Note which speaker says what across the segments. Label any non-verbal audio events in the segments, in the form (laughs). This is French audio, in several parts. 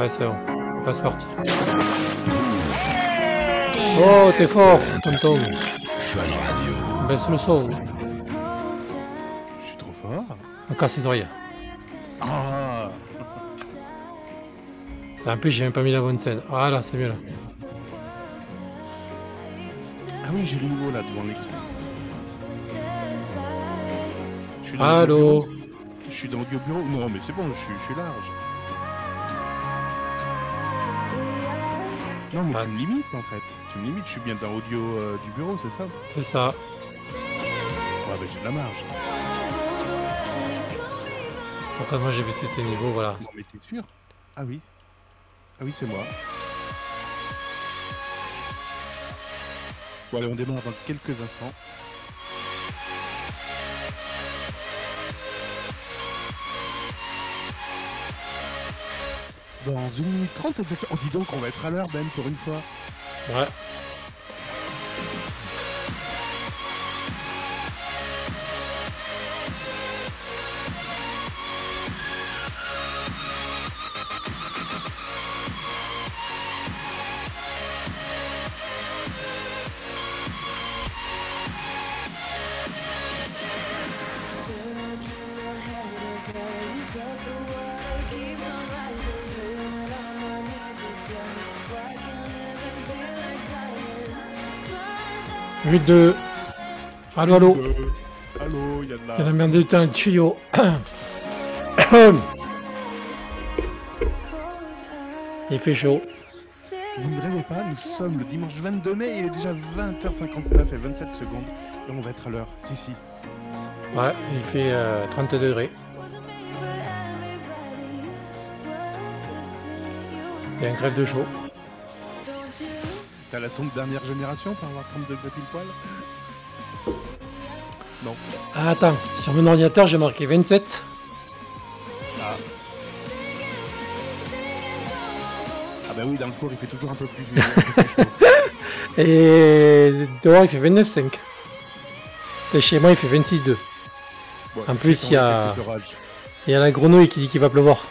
Speaker 1: Ouais, c'est bon. Ouais, c'est parti. Oh, t'es fort, tonton.
Speaker 2: Fun Radio.
Speaker 1: Baisse le son.
Speaker 2: Je suis trop fort.
Speaker 1: On casse les oreilles.
Speaker 2: Ah
Speaker 1: En plus, j'ai même pas mis la bonne scène. Voilà, c'est mieux là.
Speaker 2: Ah oui, j'ai le nouveau là devant l'écran.
Speaker 1: Allô.
Speaker 2: Je suis dans l'audio bureau. Non, mais c'est bon, je suis, je suis large. Non, mais
Speaker 1: Ah.
Speaker 2: tu me limites en fait. Tu me limites, je suis bien dans l'audio euh, du bureau, c'est ça?
Speaker 1: C'est ça.
Speaker 2: Ouais, bah j'ai de la marge.
Speaker 1: Donc moi j'ai baissé tes niveaux, voilà.
Speaker 2: Non, mais t'es sûr? Ah oui. Ah oui, c'est moi. Bon, allez, on démarre dans quelques instants. Dans une minute trente exactement. Oh, dis donc, on va être à l'heure, Ben, pour une fois.
Speaker 1: Ouais. Huit de. Allô, allô.
Speaker 2: Euh, allô, il y a de
Speaker 1: Il y a la
Speaker 2: la...
Speaker 1: merde dans le tuyau. (coughs) Il fait chaud.
Speaker 2: Vous ne rêvez pas, nous sommes le dimanche 22 mai, il est déjà 20h59 et 27 secondes. Et on va être à l'heure. Si, si.
Speaker 1: Ouais, il fait euh, 30 degrés. Il y a un crève de chaud.
Speaker 2: T'as la sonde dernière génération pour avoir 30 degrés pile poil Non.
Speaker 1: Ah, attends, sur mon ordinateur j'ai marqué 27.
Speaker 2: Ah. Ah bah oui, dans le four, il fait toujours un peu plus. (laughs)
Speaker 1: Et dehors il fait 29,5. Et chez moi il fait 26,2.
Speaker 2: Bon,
Speaker 1: En plus, il y a-. Il y a la grenouille qui dit qu'il va pleuvoir.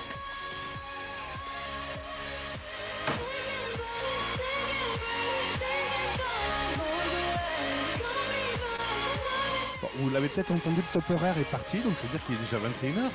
Speaker 2: Peut-être entendu, le top horaire est parti, donc ça veut dire qu'il est déjà 21h.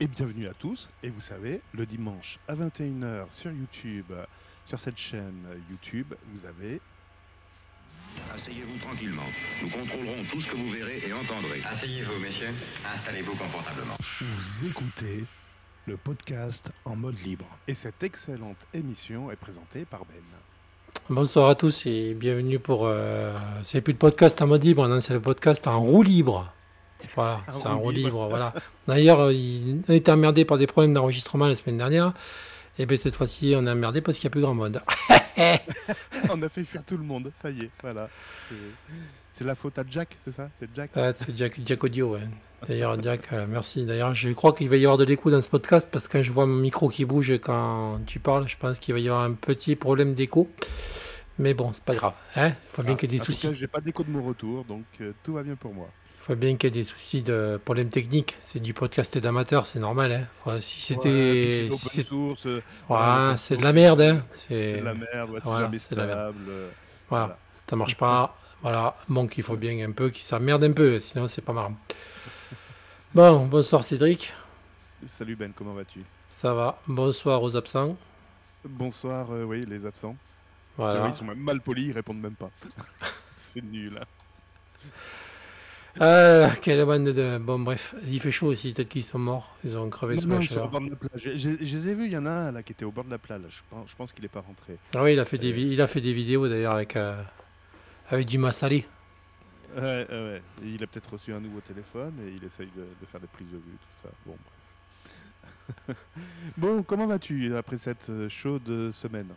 Speaker 2: Et bienvenue à tous. Et vous savez, le dimanche à 21h sur YouTube, sur cette chaîne YouTube, vous avez
Speaker 3: Asseyez-vous tranquillement. Nous contrôlerons tout ce que vous verrez et entendrez.
Speaker 4: Asseyez-vous, messieurs. Installez-vous confortablement.
Speaker 2: Vous écoutez le podcast en mode libre. Et cette excellente émission est présentée par Ben.
Speaker 1: Bonsoir à tous et bienvenue pour. Euh, c'est plus le podcast en mode libre, non, c'est le podcast en roue libre. Voilà,
Speaker 2: En
Speaker 1: c'est un
Speaker 2: roue libre.
Speaker 1: libre. Voilà. D'ailleurs, il- on était emmerdé par des problèmes d'enregistrement la semaine dernière. Et bien cette fois-ci, on est emmerdé parce qu'il n'y a plus grand monde. (laughs)
Speaker 2: On a fait fuir tout le monde, ça y est, voilà. C'est- la faute à Jack, c'est ça? C'est Jack?
Speaker 1: Ah, c'est Jack, Jack Audio, ouais. D'ailleurs, Jack, euh, merci. D'ailleurs, je crois qu'il va y avoir de l'écho dans ce podcast parce que quand je vois mon micro qui bouge quand tu parles, je pense qu'il va y avoir un petit problème d'écho. Mais bon, c'est pas grave. hein. Il faut bien
Speaker 2: Ah,
Speaker 1: qu'il y ait des
Speaker 2: en
Speaker 1: soucis.
Speaker 2: j'ai pas d'écho de mon retour, donc euh, tout va bien pour moi.
Speaker 1: Il faut bien qu'il y ait des soucis de problèmes techniques. C'est du podcast d'amateur, c'est normal. Hein. Enfin, si c'était. si c'est-
Speaker 2: euh,
Speaker 1: Ouais, c'est de la merde. Hein.
Speaker 2: C'est de la merde, ouais, c'est
Speaker 1: voilà,
Speaker 2: jamais
Speaker 1: c'est de la merde.
Speaker 2: stable. euh,
Speaker 1: Voilà,
Speaker 2: voilà.
Speaker 1: ça marche pas. Voilà, donc il faut bien un peu qu'il s'emmerde un peu, sinon c'est pas marrant. (laughs) Bon, bonsoir Cédric,
Speaker 2: Salut Ben, comment vas-tu?
Speaker 1: Ça va. Bonsoir aux absents.
Speaker 2: Bonsoir, euh, oui, les absents.
Speaker 1: Voilà.
Speaker 2: Ils sont même mal polis, ils répondent même pas. (laughs) c'est nul. hein.
Speaker 1: Ah, quelle bande de. Bon, bref, il fait chaud aussi, peut-être qu'ils sont morts. Ils ont crevé
Speaker 2: Non,
Speaker 1: sous
Speaker 2: non,
Speaker 1: la
Speaker 2: au bord de la plage. Je les ai vus, il y en a un là qui était au bord de la plage. Je pense, je pense qu'il est pas rentré.
Speaker 1: Ah oui, il a fait des, vi- il a fait des vidéos d'ailleurs avec, euh, avec du massalé.
Speaker 2: Ouais, ouais, il a peut-être reçu un nouveau téléphone et il essaye de, de faire des prises de vue, tout ça. Bon, bref. (laughs) bon, comment vas-tu après cette euh, chaude semaine?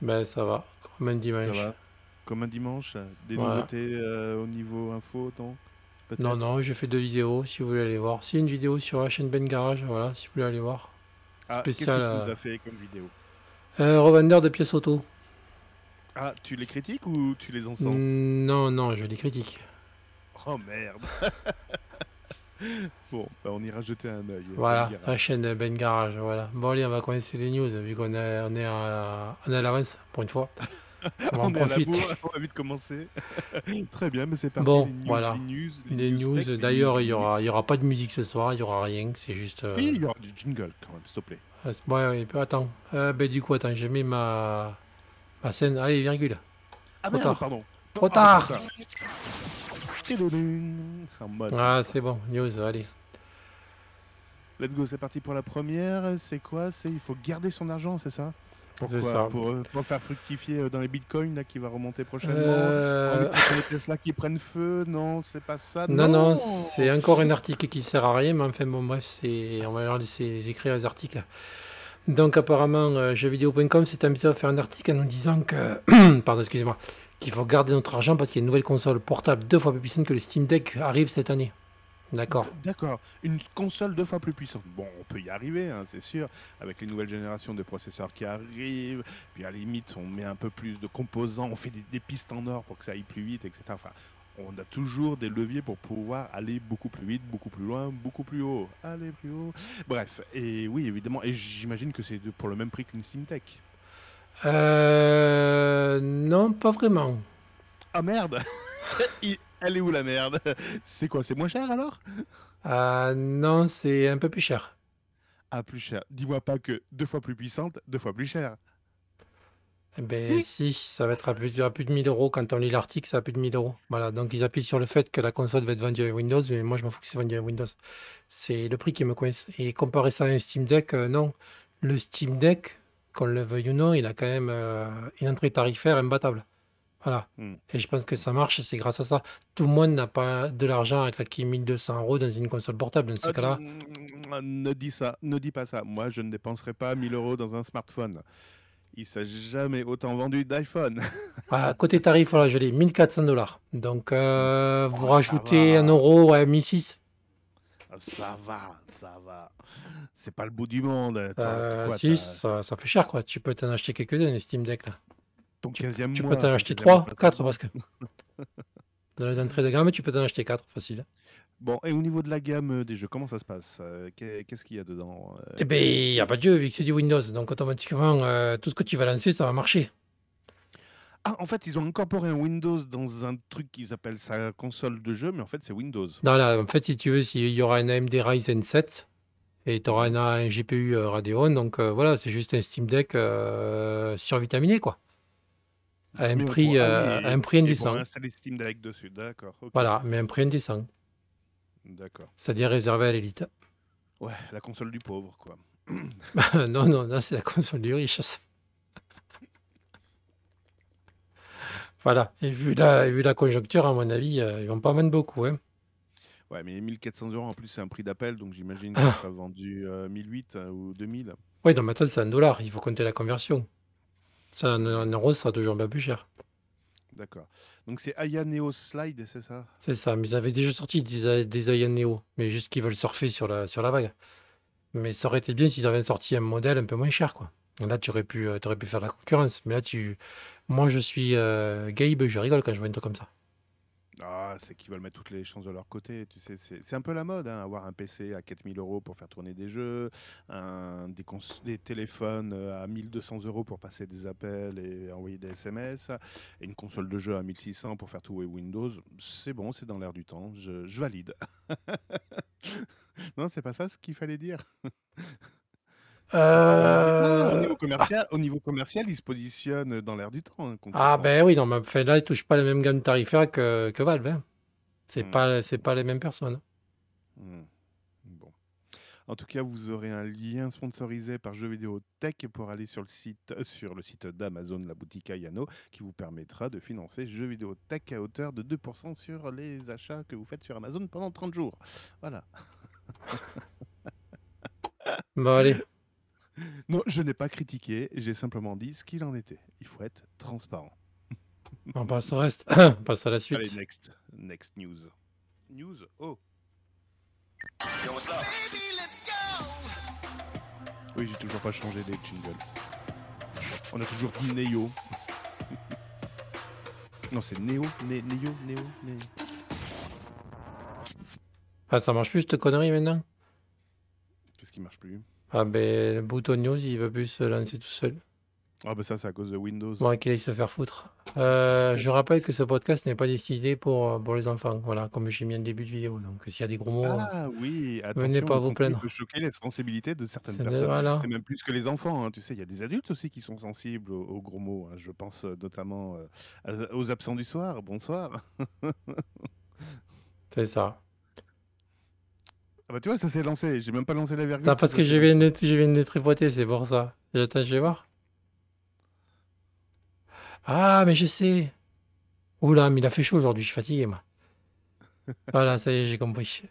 Speaker 1: Ben ça va, comme un
Speaker 2: Ça
Speaker 1: dimanche.
Speaker 2: va Comme un dimanche Des
Speaker 1: Voilà.
Speaker 2: nouveautés euh, au niveau info, peut-être
Speaker 1: Non, non, j'ai fait deux vidéos, si vous voulez aller voir. C'est une vidéo sur la chaîne Ben Garage, voilà, si vous voulez aller voir.
Speaker 2: Ah, qu'est-ce que
Speaker 1: spécial,
Speaker 2: tu nous as fait comme vidéo?
Speaker 1: Euh, revendeur de pièces auto.
Speaker 2: Ah, tu les critiques ou tu les encenses?
Speaker 1: Non, non, je les critique.
Speaker 2: Oh merde (laughs) Bon, bah, on ira jeter un œil.
Speaker 1: Voilà,
Speaker 2: on dira.
Speaker 1: la chaîne Ben Garage, voilà. Bon, allez, on va commencer les news, vu qu'on est, on est, à, on est à l'avance, pour une fois. On en
Speaker 2: on est à la
Speaker 1: profite.
Speaker 2: bourre, (laughs) on a vite commencer. (laughs) Très bien, mais c'est parti.
Speaker 1: Bon,
Speaker 2: les news,
Speaker 1: voilà.
Speaker 2: les news, les
Speaker 1: d'ailleurs, il y aura,
Speaker 2: geeks.
Speaker 1: il y aura pas de musique ce soir, il y aura rien, c'est juste... euh,
Speaker 2: Oui, il y aura du jingle quand même, s'il te plaît.
Speaker 1: euh, ouais, ouais, attends, euh, ben, du coup, attends, j'ai mis ma, ma scène, allez, virgule.
Speaker 2: Ah
Speaker 1: Trop
Speaker 2: merde,
Speaker 1: tard.
Speaker 2: pardon.
Speaker 1: Trop
Speaker 2: Ah,
Speaker 1: tard. Ah, c'est bon, news, allez.
Speaker 2: Let's go, c'est parti pour la première. C'est quoi? C'est il faut garder son argent, c'est ça? Pourquoi. Pour, euh, pour faire fructifier euh, dans les bitcoins là, qui va remonter prochainement.
Speaker 1: Euh,
Speaker 2: faire les Tesla qui prennent feu Non, c'est pas ça.
Speaker 1: Non, non, c'est encore un article qui sert à rien, mais enfin bon, bref, c'est... on va leur laisser écrire les articles. Donc apparemment, euh, jeuxvideo.com s'est amusé à faire un article en nous disant que, (coughs) pardon, excusez-moi, qu'il faut garder notre argent parce qu'il y a une nouvelle console portable deux fois plus puissante que le Steam Deck arrive cette année. D'accord.
Speaker 2: D'accord, une console deux fois plus puissante. Bon, on peut y arriver, hein, c'est sûr, avec les nouvelles générations de processeurs qui arrivent. Puis à la limite, on met un peu plus de composants, on fait des, des pistes en or pour que ça aille plus vite, etc. Enfin, on a toujours des leviers pour pouvoir aller beaucoup plus vite, beaucoup plus loin, beaucoup plus haut. Aller plus haut. Bref, et oui, évidemment, et j'imagine que c'est pour le même prix qu'une Steam Tech.
Speaker 1: Euh, non, pas vraiment.
Speaker 2: Ah merde (laughs) Elle est où la merde? (laughs) C'est quoi C'est moins cher alors?
Speaker 1: Euh, non, c'est un peu plus cher.
Speaker 2: Ah, plus cher. Dis-moi pas que deux fois plus puissante, deux fois plus cher.
Speaker 1: Eh Ben
Speaker 2: Si.
Speaker 1: si, ça va être à plus, à plus de 1000 euros. Quand on lit l'article, ça à plus de 1000 euros. Voilà, donc ils appuient sur le fait que la console va être vendue avec Windows, mais moi je m'en fous que c'est vendu avec Windows. C'est le prix qui me coince. Et comparer ça à un Steam Deck, euh, non. Le Steam Deck, qu'on le veuille ou non, il a quand même euh, une entrée tarifaire imbattable. Voilà.
Speaker 2: Hmm.
Speaker 1: Et je pense que ça marche, c'est grâce à ça. Tout le monde n'a pas de l'argent à claquer 1200 euros dans une console portable. Dans ces
Speaker 2: Ah,
Speaker 1: cas-là,
Speaker 2: Ne dis ça, ne dis pas ça. Moi, je ne dépenserai pas 1000 euros dans un smartphone. Il s'est jamais autant vendu d'iPhone. (laughs)
Speaker 1: Voilà, côté tarif, voilà, je l'ai 1400 dollars. Donc, euh, vous
Speaker 2: Oh, ça
Speaker 1: rajoutez un euro à 1006.
Speaker 2: ça va, ça va. C'est pas le bout du monde.
Speaker 1: Euh, si, ça, ça fait cher, quoi. Tu peux t'en acheter quelques-uns, les Steam Deck, là.
Speaker 2: Ton 15e
Speaker 1: Tu
Speaker 2: mois.
Speaker 1: peux t'en acheter
Speaker 2: 15e
Speaker 1: 3,
Speaker 2: mois,
Speaker 1: 4,
Speaker 2: t'as-
Speaker 1: parce que. (laughs) Dans l'entrée de gamme, tu peux t'en acheter 4, facile.
Speaker 2: Bon, et au niveau de la gamme des jeux, comment ça se passe Euh, qu'est- Qu'est-ce qu'il y a dedans Euh,
Speaker 1: Eh ben, il n'y a pas de jeu, vu que c'est du Windows. Donc, automatiquement, euh, tout ce que tu vas lancer, ça va marcher.
Speaker 2: Ah, en fait, ils ont incorporé un Windows dans un truc qu'ils appellent sa console de jeu, mais en fait, c'est Windows.
Speaker 1: Non, là, en fait, si tu veux, il y aura un AMD Ryzen 7 et tu auras un, un GPU Radeon. Donc, euh, voilà, c'est juste un Steam Deck euh, survitaminé, quoi. À un prix,
Speaker 2: pour- ah
Speaker 1: euh, à un prix
Speaker 2: pour
Speaker 1: indécent.
Speaker 2: installer Steam Deck dessus, d'accord.
Speaker 1: Voilà, mais un prix indécent.
Speaker 2: D'accord.
Speaker 1: C'est-à-dire réservé à l'élite.
Speaker 2: Ouais, la console du pauvre, quoi. (laughs)
Speaker 1: non, non, là, c'est la console du riche. ça. (laughs) Voilà, et vu la, et vu la conjoncture, à mon avis, euh, ils vont pas vendre beaucoup. Hein.
Speaker 2: Ouais, mais 1400 euros en plus, c'est un prix d'appel, donc j'imagine (laughs) que
Speaker 1: Ah.
Speaker 2: ça sera vendu euh, 1008 euh, ou 2000.
Speaker 1: Oui, dans ma tête, c'est un dollar, il faut compter la conversion. Ça, en, en euros, ça sera toujours bien plus cher.
Speaker 2: D'accord. Donc c'est Aya Neo Slide, c'est ça?
Speaker 1: C'est ça, mais ils avaient déjà sorti des, des Aya Neo, mais juste qu'ils veulent surfer sur la, sur la vague. Mais ça aurait été bien s'ils avaient sorti un modèle un peu moins cher, quoi. Là, tu aurais pu, euh, t'aurais pu faire la concurrence, mais là, tu... Moi, je suis euh, Gabe, je rigole quand je vois un truc comme ça.
Speaker 2: Ah, c'est qu'ils veulent mettre toutes les chances de leur côté. Tu sais, c'est un peu la mode, hein, avoir un PC à 4000 euros pour faire tourner des jeux, des téléphones euh, à 1200 euros pour passer des appels et envoyer des SMS, et une console de jeu à 1600 pour faire tout et Windows. C'est bon, c'est dans l'air du temps. Je, je valide. (laughs) non, c'est pas ça ce qu'il fallait dire. Au
Speaker 1: Euh,
Speaker 2: niveau commercial, au niveau commercial, il se positionne dans l'air du temps. hein,
Speaker 1: Ah
Speaker 2: concrètement.
Speaker 1: ben oui, non, mais enfin, là, ils touchent pas les mêmes gammes tarifaires que, que Valve. hein. C'est
Speaker 2: Hmm.
Speaker 1: pas, c'est pas les mêmes personnes.
Speaker 2: Hmm. Bon. En tout cas, vous aurez un lien sponsorisé par Jeux Vidéo Tech pour aller sur le site, euh, sur le site d'Amazon, la boutique Ayano, qui vous permettra de financer Jeux Vidéo Tech à hauteur de 2% sur les achats que vous faites sur Amazon pendant 30 jours. Voilà.
Speaker 1: Bon, allez. (laughs)
Speaker 2: Non, je n'ai pas critiqué, j'ai simplement dit ce qu'il en était. Il faut être transparent. (laughs)
Speaker 1: On passe au reste. (coughs) On passe à la suite.
Speaker 2: Allez, next. Next news. news. Oh. Oui, j'ai toujours pas changé des jingles. On a toujours dit Neo. (laughs) non, c'est Neo, Né- Neo, Neo, Neo.
Speaker 1: Ah, ça marche plus cette connerie maintenant?
Speaker 2: Qu'est-ce qui marche plus?
Speaker 1: Ah ben, le bouton news, il veut plus se lancer tout seul.
Speaker 2: Ah bah ça, c'est à cause de Windows.
Speaker 1: Bon, qu'il aille se faire foutre. Euh, je rappelle que ce podcast n'est pas décidé pour, pour les enfants. Voilà, comme j'ai mis en début de vidéo. Donc, s'il y a des gros mots,
Speaker 2: Ah oui, attention,
Speaker 1: venez pas vous plaindre.
Speaker 2: peut choquer les sensibilités de certaines
Speaker 1: c'est de-
Speaker 2: personnes.
Speaker 1: voilà.
Speaker 2: C'est même plus que les enfants, hein. tu sais, il y a des adultes aussi qui sont sensibles aux, aux gros mots. hein. Je pense euh, notamment euh, à- aux absents du soir. Bonsoir. (laughs)
Speaker 1: C'est ça.
Speaker 2: Ah bah tu vois, ça s'est lancé. J'ai même pas lancé la virgule.
Speaker 1: Attends, parce que je viens de, je viens de tripoter, c'est pour ça. Attends, je vais voir. Ah, mais je sais. Oula, mais il a fait chaud aujourd'hui, je suis fatigué, moi. (laughs) Voilà, ça y est, j'ai compris.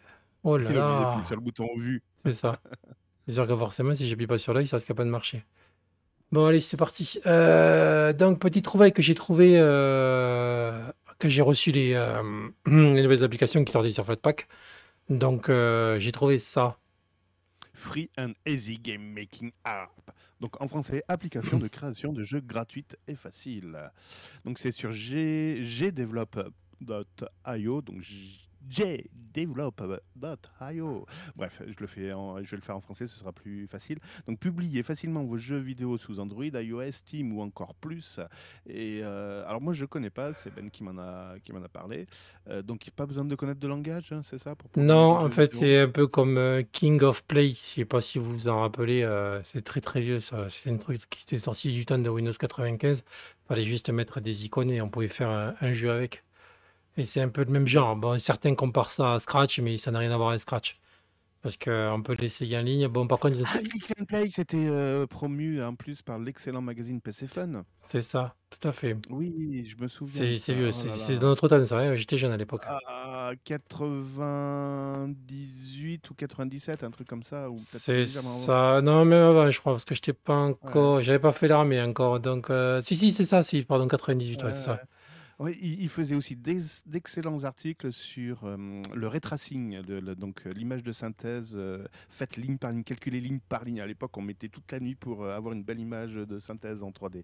Speaker 1: Oh là là,
Speaker 2: sur le bouton vue.
Speaker 1: c'est ça. C'est sûr que forcément, si j'appuie pas sur l'œil, ça risque pas de marcher. Bon, allez, c'est parti. Euh, donc, petite trouvaille que j'ai trouvé, euh, que j'ai reçu les, euh, (clears throat) les nouvelles applications qui sortaient sur Flatpak. Donc, euh, j'ai trouvé ça.
Speaker 2: Free and Easy Game Making App. Donc en français, application de création de jeux gratuite et facile. Donc c'est sur gdevelop.io. Donc J- gdevelop.io. Bref, je, le fais en- je vais le faire en français, ce sera plus facile. Donc publiez facilement vos jeux vidéo sous Android, iOS, Steam ou encore plus. Et euh, alors moi je connais pas, c'est Ben qui m'en a qui m'en a parlé. Euh, donc pas besoin de connaître de langage, hein, c'est ça pour
Speaker 1: Non, en fait, c'est un peu comme euh, King of Play. Je sais pas si vous vous en rappelez. euh, c'est très très vieux. ça. C'est un truc qui était sorti du temps de Windows 95. Fallait juste mettre des icônes et on pouvait faire un, un jeu avec. Et c'est un peu le même genre. Bon, certains comparent ça à Scratch, mais ça n'a rien à voir avec Scratch. Parce qu'on peut l'essayer en ligne. Bon, par contre, ils
Speaker 2: Ah,
Speaker 1: essaient-
Speaker 2: and Play, c'était euh, promu en plus par l'excellent magazine PC Fun.
Speaker 1: c'est ça, tout à fait.
Speaker 2: Oui, je me souviens.
Speaker 1: C'est vieux.
Speaker 2: Oh
Speaker 1: C'est dans notre temps, ça. J'étais jeune à l'époque.
Speaker 2: Ah, 98 ou 97, un truc comme ça.
Speaker 1: C'est ça. Non, même avant, je crois, parce que j'étais pas encore. J'avais pas fait l'armée encore. Donc, euh, si, si, c'est ça. Si, pardon, 98, ouais, c'est ça.
Speaker 2: Ouais, il, il faisait aussi d'excellents articles sur euh, le ray tracing, le- le- donc euh, l'image de synthèse euh, faite ligne par ligne, calculée ligne par ligne. À l'époque, on mettait toute la nuit pour euh, avoir une belle image de synthèse en 3D.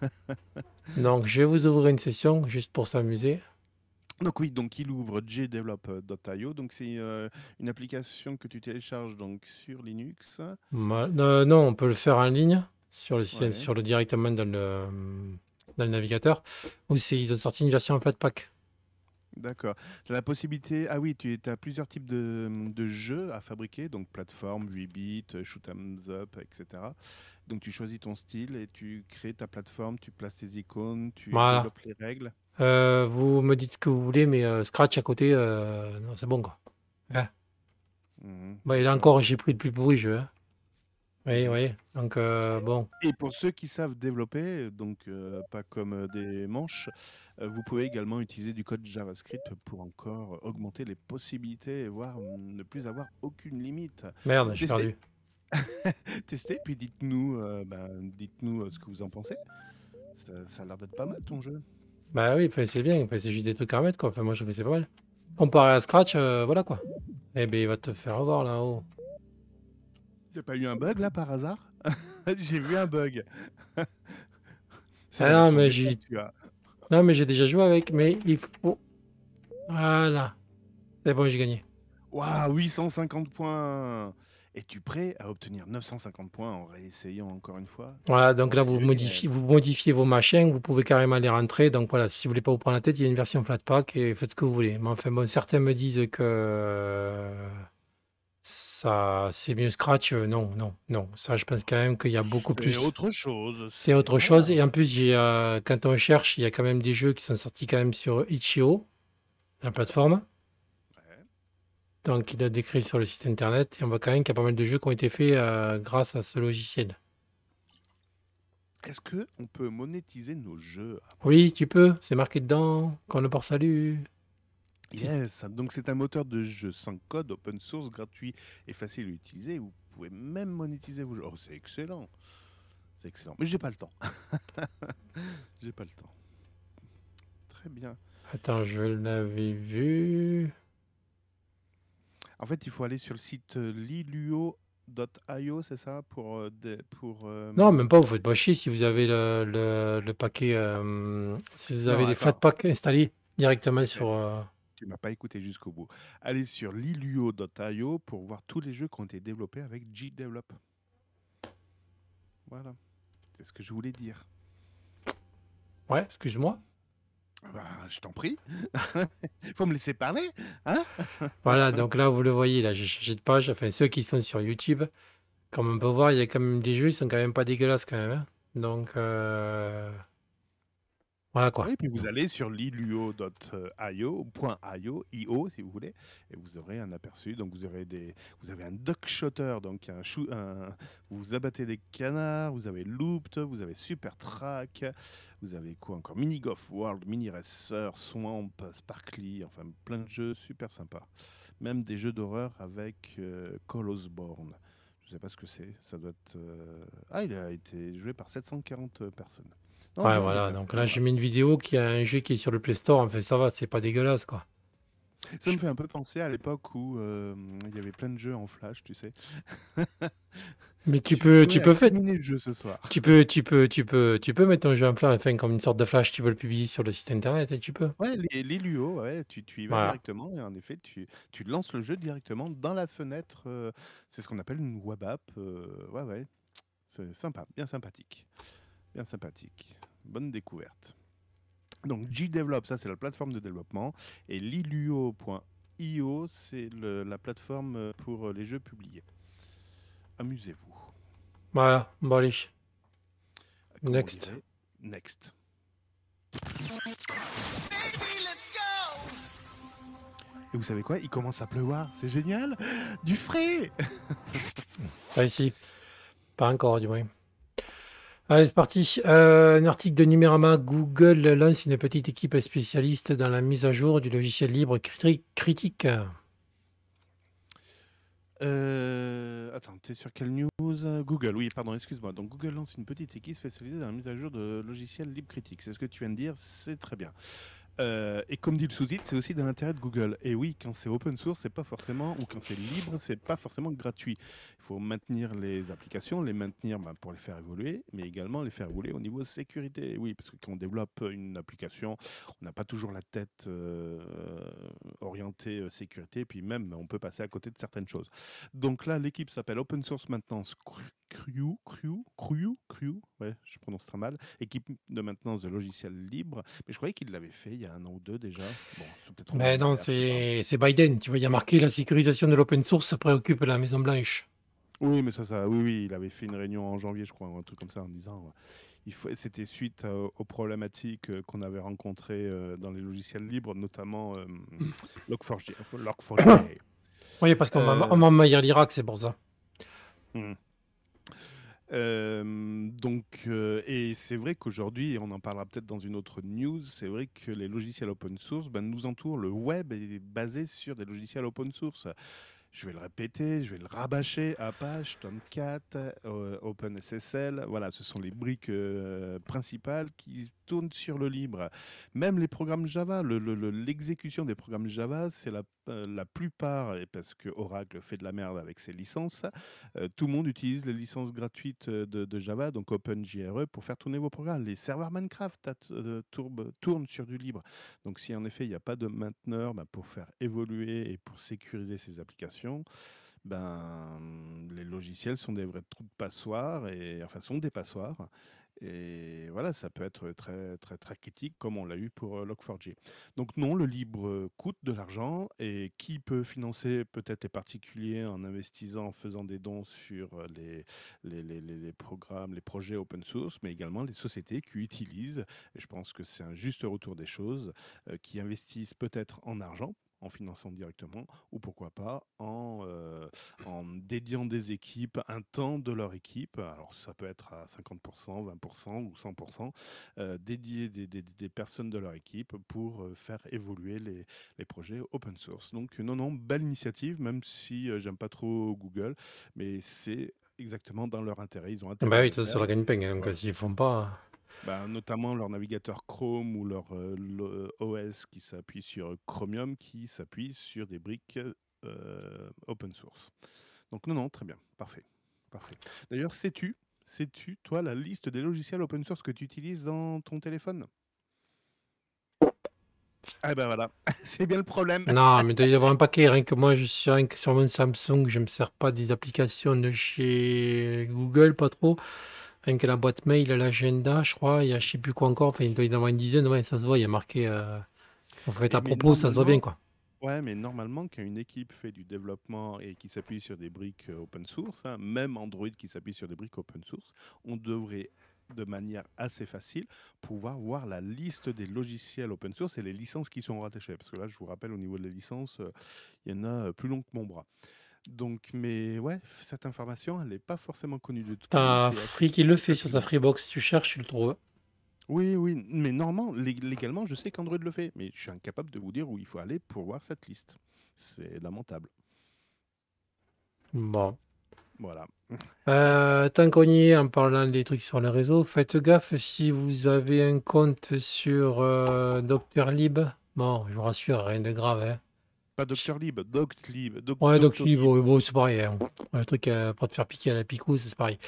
Speaker 2: (laughs)
Speaker 1: Donc, je vais vous ouvrir une session juste pour s'amuser.
Speaker 2: Donc oui, donc il ouvre gdevelop.io. Donc c'est euh, une application que tu télécharges donc sur Linux.
Speaker 1: Euh, non, on peut le faire en ligne sur le,
Speaker 2: Ouais.
Speaker 1: sur le directement dans le, dans le navigateur. Ou ils ont sorti une version en Flatpak.
Speaker 2: D'accord. Tu as la possibilité. Ah oui, tu as plusieurs types de, de jeux à fabriquer, donc plateforme, 8 bits, shoot 'em up, etc. Donc tu choisis ton style et tu crées ta plateforme, tu places tes icônes, tu
Speaker 1: Voilà.
Speaker 2: développes les règles.
Speaker 1: Euh, vous me dites ce que vous voulez, mais euh, Scratch à côté, euh, c'est bon quoi.
Speaker 2: Mhm.
Speaker 1: Bon, et là encore, j'ai pris le plus pourri jeu. hein. Oui, oui. Donc, euh, bon.
Speaker 2: Et pour ceux qui savent développer, donc euh, pas comme euh, des manches, euh, vous pouvez également utiliser du code JavaScript pour encore augmenter les possibilités et voire mm, ne plus avoir aucune limite.
Speaker 1: Merde, j'ai
Speaker 2: Testez.
Speaker 1: perdu. (laughs)
Speaker 2: Testez, puis dites-nous ben, dites-nous ce que vous en pensez. Ça, ça a l'air d'être pas mal ton jeu.
Speaker 1: Bah oui, enfin, c'est bien. Enfin, c'est juste des trucs à remettre quoi. Enfin, moi, je trouve que c'est pas mal. Comparé à Scratch, euh, voilà quoi. Eh ben, il va te faire avoir là-haut.
Speaker 2: T'as pas eu un bug là par hasard? (laughs) J'ai vu un bug. (laughs)
Speaker 1: Ah non, mais j'ai-. Non, mais déjà joué avec, mais il faut. Voilà. C'est bon, j'ai gagné.
Speaker 2: Waouh, 850 points Es-tu prêt à obtenir 950 points en réessayant encore une fois?
Speaker 1: Voilà, donc là, vous modifiez, vous modifiez vos machins, vous pouvez carrément les rentrer. Donc voilà, si vous voulez pas vous prendre la tête, il y a une version Flatpak et faites ce que vous voulez. Mais enfin, bon, certains me disent que ça, c'est mieux Scratch. Euh, Non, non, non. Ça, je pense quand même qu'il y a beaucoup
Speaker 2: C'est
Speaker 1: plus.
Speaker 2: autre chose.
Speaker 1: C'est autre
Speaker 2: voilà.
Speaker 1: chose. Et en plus, j'ai, euh, quand on cherche, il y a quand même des jeux qui sont sortis quand même sur Itch.io, la plateforme.
Speaker 2: Ouais.
Speaker 1: Donc, il a décrit sur le site internet. Et on voit quand même qu'il y a pas mal de jeux qui ont été faits euh, grâce à ce logiciel.
Speaker 2: Est-ce que on peut monétiser nos jeux
Speaker 1: Oui, tu peux. C'est marqué dedans. Quand le port salut.
Speaker 2: Yes, donc c'est un moteur de jeu sans code, open source, gratuit et facile à utiliser. Vous pouvez même monétiser vos jeux. Oh, c'est excellent. C'est excellent. Mais j'ai pas le temps. (laughs) j'ai pas le temps. Très bien.
Speaker 1: Attends, je l'avais vu.
Speaker 2: En fait, il faut aller sur le site euh, liluo.io, c'est ça pour, euh, pour euh,
Speaker 1: Non, même pas, vous faites pas chier si vous avez le, le, le paquet, euh, si vous avez
Speaker 2: Non,
Speaker 1: les installés directement sur. euh,
Speaker 2: Tu m'as pas écouté jusqu'au bout. Allez sur liluo.io pour voir tous les jeux qui ont été développés avec G-Develop. Voilà. C'est ce que je voulais dire.
Speaker 1: Ouais, excuse-moi.
Speaker 2: Ah bah, je t'en prie. (laughs) faut me laisser parler. Hein? (laughs)
Speaker 1: Voilà, donc là, vous le voyez, là, j'ai changé de page. Enfin, ceux qui sont sur YouTube, comme on peut voir, il y a quand même des jeux, ils sont quand même pas dégueulasses quand même. hein. Donc, euh, voilà quoi.
Speaker 2: Oui, puis vous allez sur liluo.io, point .io, IO si vous voulez, et vous aurez un aperçu. Donc vous aurez des, vous avez un duck shotter, donc un, vous abattez des canards, vous avez Looped, vous avez Super Track, vous avez quoi encore? Mini Golf World, Mini Racer, Swamp, Sparkly, enfin plein de jeux super sympas. Même des jeux d'horreur avec euh, Colosborn. Je sais pas ce que c'est. Ça doit être. euh, Ah, il a été joué par 740 personnes. Non,
Speaker 1: Ouais, voilà.
Speaker 2: bien,
Speaker 1: Donc là, j'ai mis une vidéo qui a un jeu qui est sur le Play Store. Enfin, ça va, c'est pas dégueulasse quoi.
Speaker 2: Ça me fait un peu penser à l'époque où euh, il y avait plein de jeux en flash, tu sais. (laughs)
Speaker 1: Mais tu peux,
Speaker 2: jouais
Speaker 1: tu
Speaker 2: à
Speaker 1: peux faire,
Speaker 2: terminer le jeu ce soir.
Speaker 1: tu peux, tu peux, tu peux, tu peux mettre ton jeu en flash, enfin, comme une sorte de flash, tu peux le publier sur le site internet et tu peux.
Speaker 2: Ouais, les, les Luo, ouais, tu, tu y vas
Speaker 1: Voilà.
Speaker 2: directement et en effet, tu, tu lances le jeu directement dans la fenêtre. euh, c'est ce qu'on appelle une web app. euh, ouais, ouais, c'est sympa, bien sympathique. Bien sympathique. Bonne découverte. Donc, G-Develop, ça c'est la plateforme de développement. Et liluo.io, c'est la plateforme pour les jeux publiés. Amusez-vous.
Speaker 1: Voilà, bon allez.
Speaker 2: Comme
Speaker 1: Next.
Speaker 2: Next. Et vous savez quoi? Il commence à pleuvoir, c'est génial Du frais
Speaker 1: Ah, ici. Pas encore, du moins. Allez, c'est parti. Euh, un article de Numérama. Google lance une petite équipe spécialiste dans la mise à jour du logiciel libre cri- critique.
Speaker 2: Euh, attends, t'es sur quelle news? Google, oui, pardon, excuse-moi. Donc Google lance une petite équipe spécialisée dans la mise à jour de logiciels libres critiques. C'est ce que tu viens de dire, c'est très bien. Euh, et comme dit le sous-titre, c'est aussi dans l'intérêt de Google. Et oui, quand c'est open source, c'est pas forcément, ou quand c'est libre, c'est pas forcément gratuit. Il faut maintenir les applications, les maintenir ben, pour les faire évoluer, mais également les faire évoluer au niveau sécurité. Oui, parce que quand on développe une application, on n'a pas toujours la tête euh, orientée euh, sécurité, puis même on peut passer à côté de certaines choses. Donc là, l'équipe s'appelle Open Source Maintenance Crew, Crew, Crew, Crew, ouais, je prononce très mal, équipe de maintenance de logiciels libres. Mais je croyais qu'il l'avait fait il y a un an ou deux déjà. Bon,
Speaker 1: Mais non,
Speaker 2: sais
Speaker 1: c'est Biden. Tu vois, il y a marqué la sécurisation de l'open source ça préoccupe la Maison Blanche.
Speaker 2: Oui, mais ça, ça, oui, oui, il avait fait une réunion en janvier, je crois, un truc comme ça, en disant. euh, il faut- C'était suite à- aux problématiques euh, qu'on avait rencontrées euh, dans les logiciels libres, notamment euh, Log4j. enfin, Log4j.
Speaker 1: Oui, parce qu'on va
Speaker 2: Euh,
Speaker 1: envahir l'Irak, c'est pour ça.
Speaker 2: Donc, et c'est vrai qu'aujourd'hui, on en parlera peut-être dans une autre news, c'est vrai que les logiciels open source ben, nous entourent. Le web est basé sur des logiciels open source. Je vais le répéter, je vais le rabâcher. Apache, Tomcat, euh, OpenSSL, voilà, ce sont les briques euh, principales qui tournent sur le libre. Même les programmes Java, le- le- le- l'exécution des programmes Java, c'est la, euh, la plupart, et parce que Oracle fait de la merde avec ses licences, tout le monde utilise les licences gratuites de, Java, donc OpenJRE, pour faire tourner vos programmes. Les serveurs Minecraft tournent sur du libre. Donc si en effet il n'y a pas de mainteneur ben, pour faire évoluer et pour sécuriser ces applications, ben, les logiciels sont des vrais trous de passoire, et, enfin sont des passoires. Et voilà, ça peut être très, très, très critique, comme on l'a eu pour euh, Log4j. Donc non, le libre coûte de l'argent, et qui peut financer peut-être les particuliers en investissant, en faisant des dons sur les, les, les- les- les programmes, les projets open source, mais également les sociétés qui utilisent, et je pense que c'est un juste retour des choses, euh, qui investissent peut-être en argent en finançant directement, ou pourquoi pas en, euh, en dédiant des équipes, un temps de leur équipe, alors ça peut être à 50%, 20% ou 100%, euh, dédier des, des- des personnes de leur équipe pour euh, faire évoluer les, les projets open source. Donc non, non, belle initiative, même si euh, j'aime pas trop Google, mais c'est exactement dans leur intérêt. Ils ont intérêt
Speaker 1: Bah oui, ça, la gagne-pain. hein, donc s'ils font pas.
Speaker 2: Bah, notamment leur navigateur Chrome ou leur euh, lo- OS qui s'appuie sur Chromium qui s'appuie sur des briques euh, open source. Donc non, non, très bien, parfait. parfait. D'ailleurs, sais-tu, sais-tu, toi, la liste des logiciels open source que tu utilises dans ton téléphone? Ah ben voilà, (laughs) c'est bien le problème.
Speaker 1: Non, mais il doit y avoir un paquet. Rien que moi, je suis rien que sur mon Samsung, je me sers pas des applications de chez Google, pas trop. Rien que la boîte mail, l'agenda, je crois, il y a je sais plus quoi encore. Enfin, il doit y en avoir une dizaine. Ouais, ça se voit, il y a marqué. Euh... En fait, à
Speaker 2: Mais
Speaker 1: propos, ça se voit bien,
Speaker 2: normalement,
Speaker 1: quoi.
Speaker 2: ouais, mais normalement, quand une équipe fait du développement et qui s'appuie sur des briques euh, open source, hein, même Android qui s'appuie sur des briques open source, on devrait de manière assez facile pouvoir voir la liste des logiciels open source et les licences qui sont rattachées. Parce que là, je vous rappelle, au niveau des licences, euh, il y en a euh, plus long que mon bras. Donc, mais ouais, cette information, elle n'est pas forcément connue de tout le monde.
Speaker 1: T'as
Speaker 2: C'est
Speaker 1: Free qui le fait sur sa
Speaker 2: facilement.
Speaker 1: Freebox. Tu cherches, tu le trouves.
Speaker 2: Oui, oui, mais normalement, lég- légalement, je sais qu'Android le fait, mais je suis incapable de vous dire où il faut aller pour voir cette liste. C'est lamentable.
Speaker 1: Bon.
Speaker 2: Voilà.
Speaker 1: Euh, tant qu'on y est, en parlant des trucs sur les réseaux, faites gaffe si vous avez un compte sur euh, Doctolib. Bon, je vous rassure, rien de grave. Hein.
Speaker 2: Pas Doctolib, Doctlib, Doc-
Speaker 1: Ouais, Doctolib. bon, bon, c'est pareil. hein. Le truc euh, pour te faire piquer à la picouse, c'est pareil.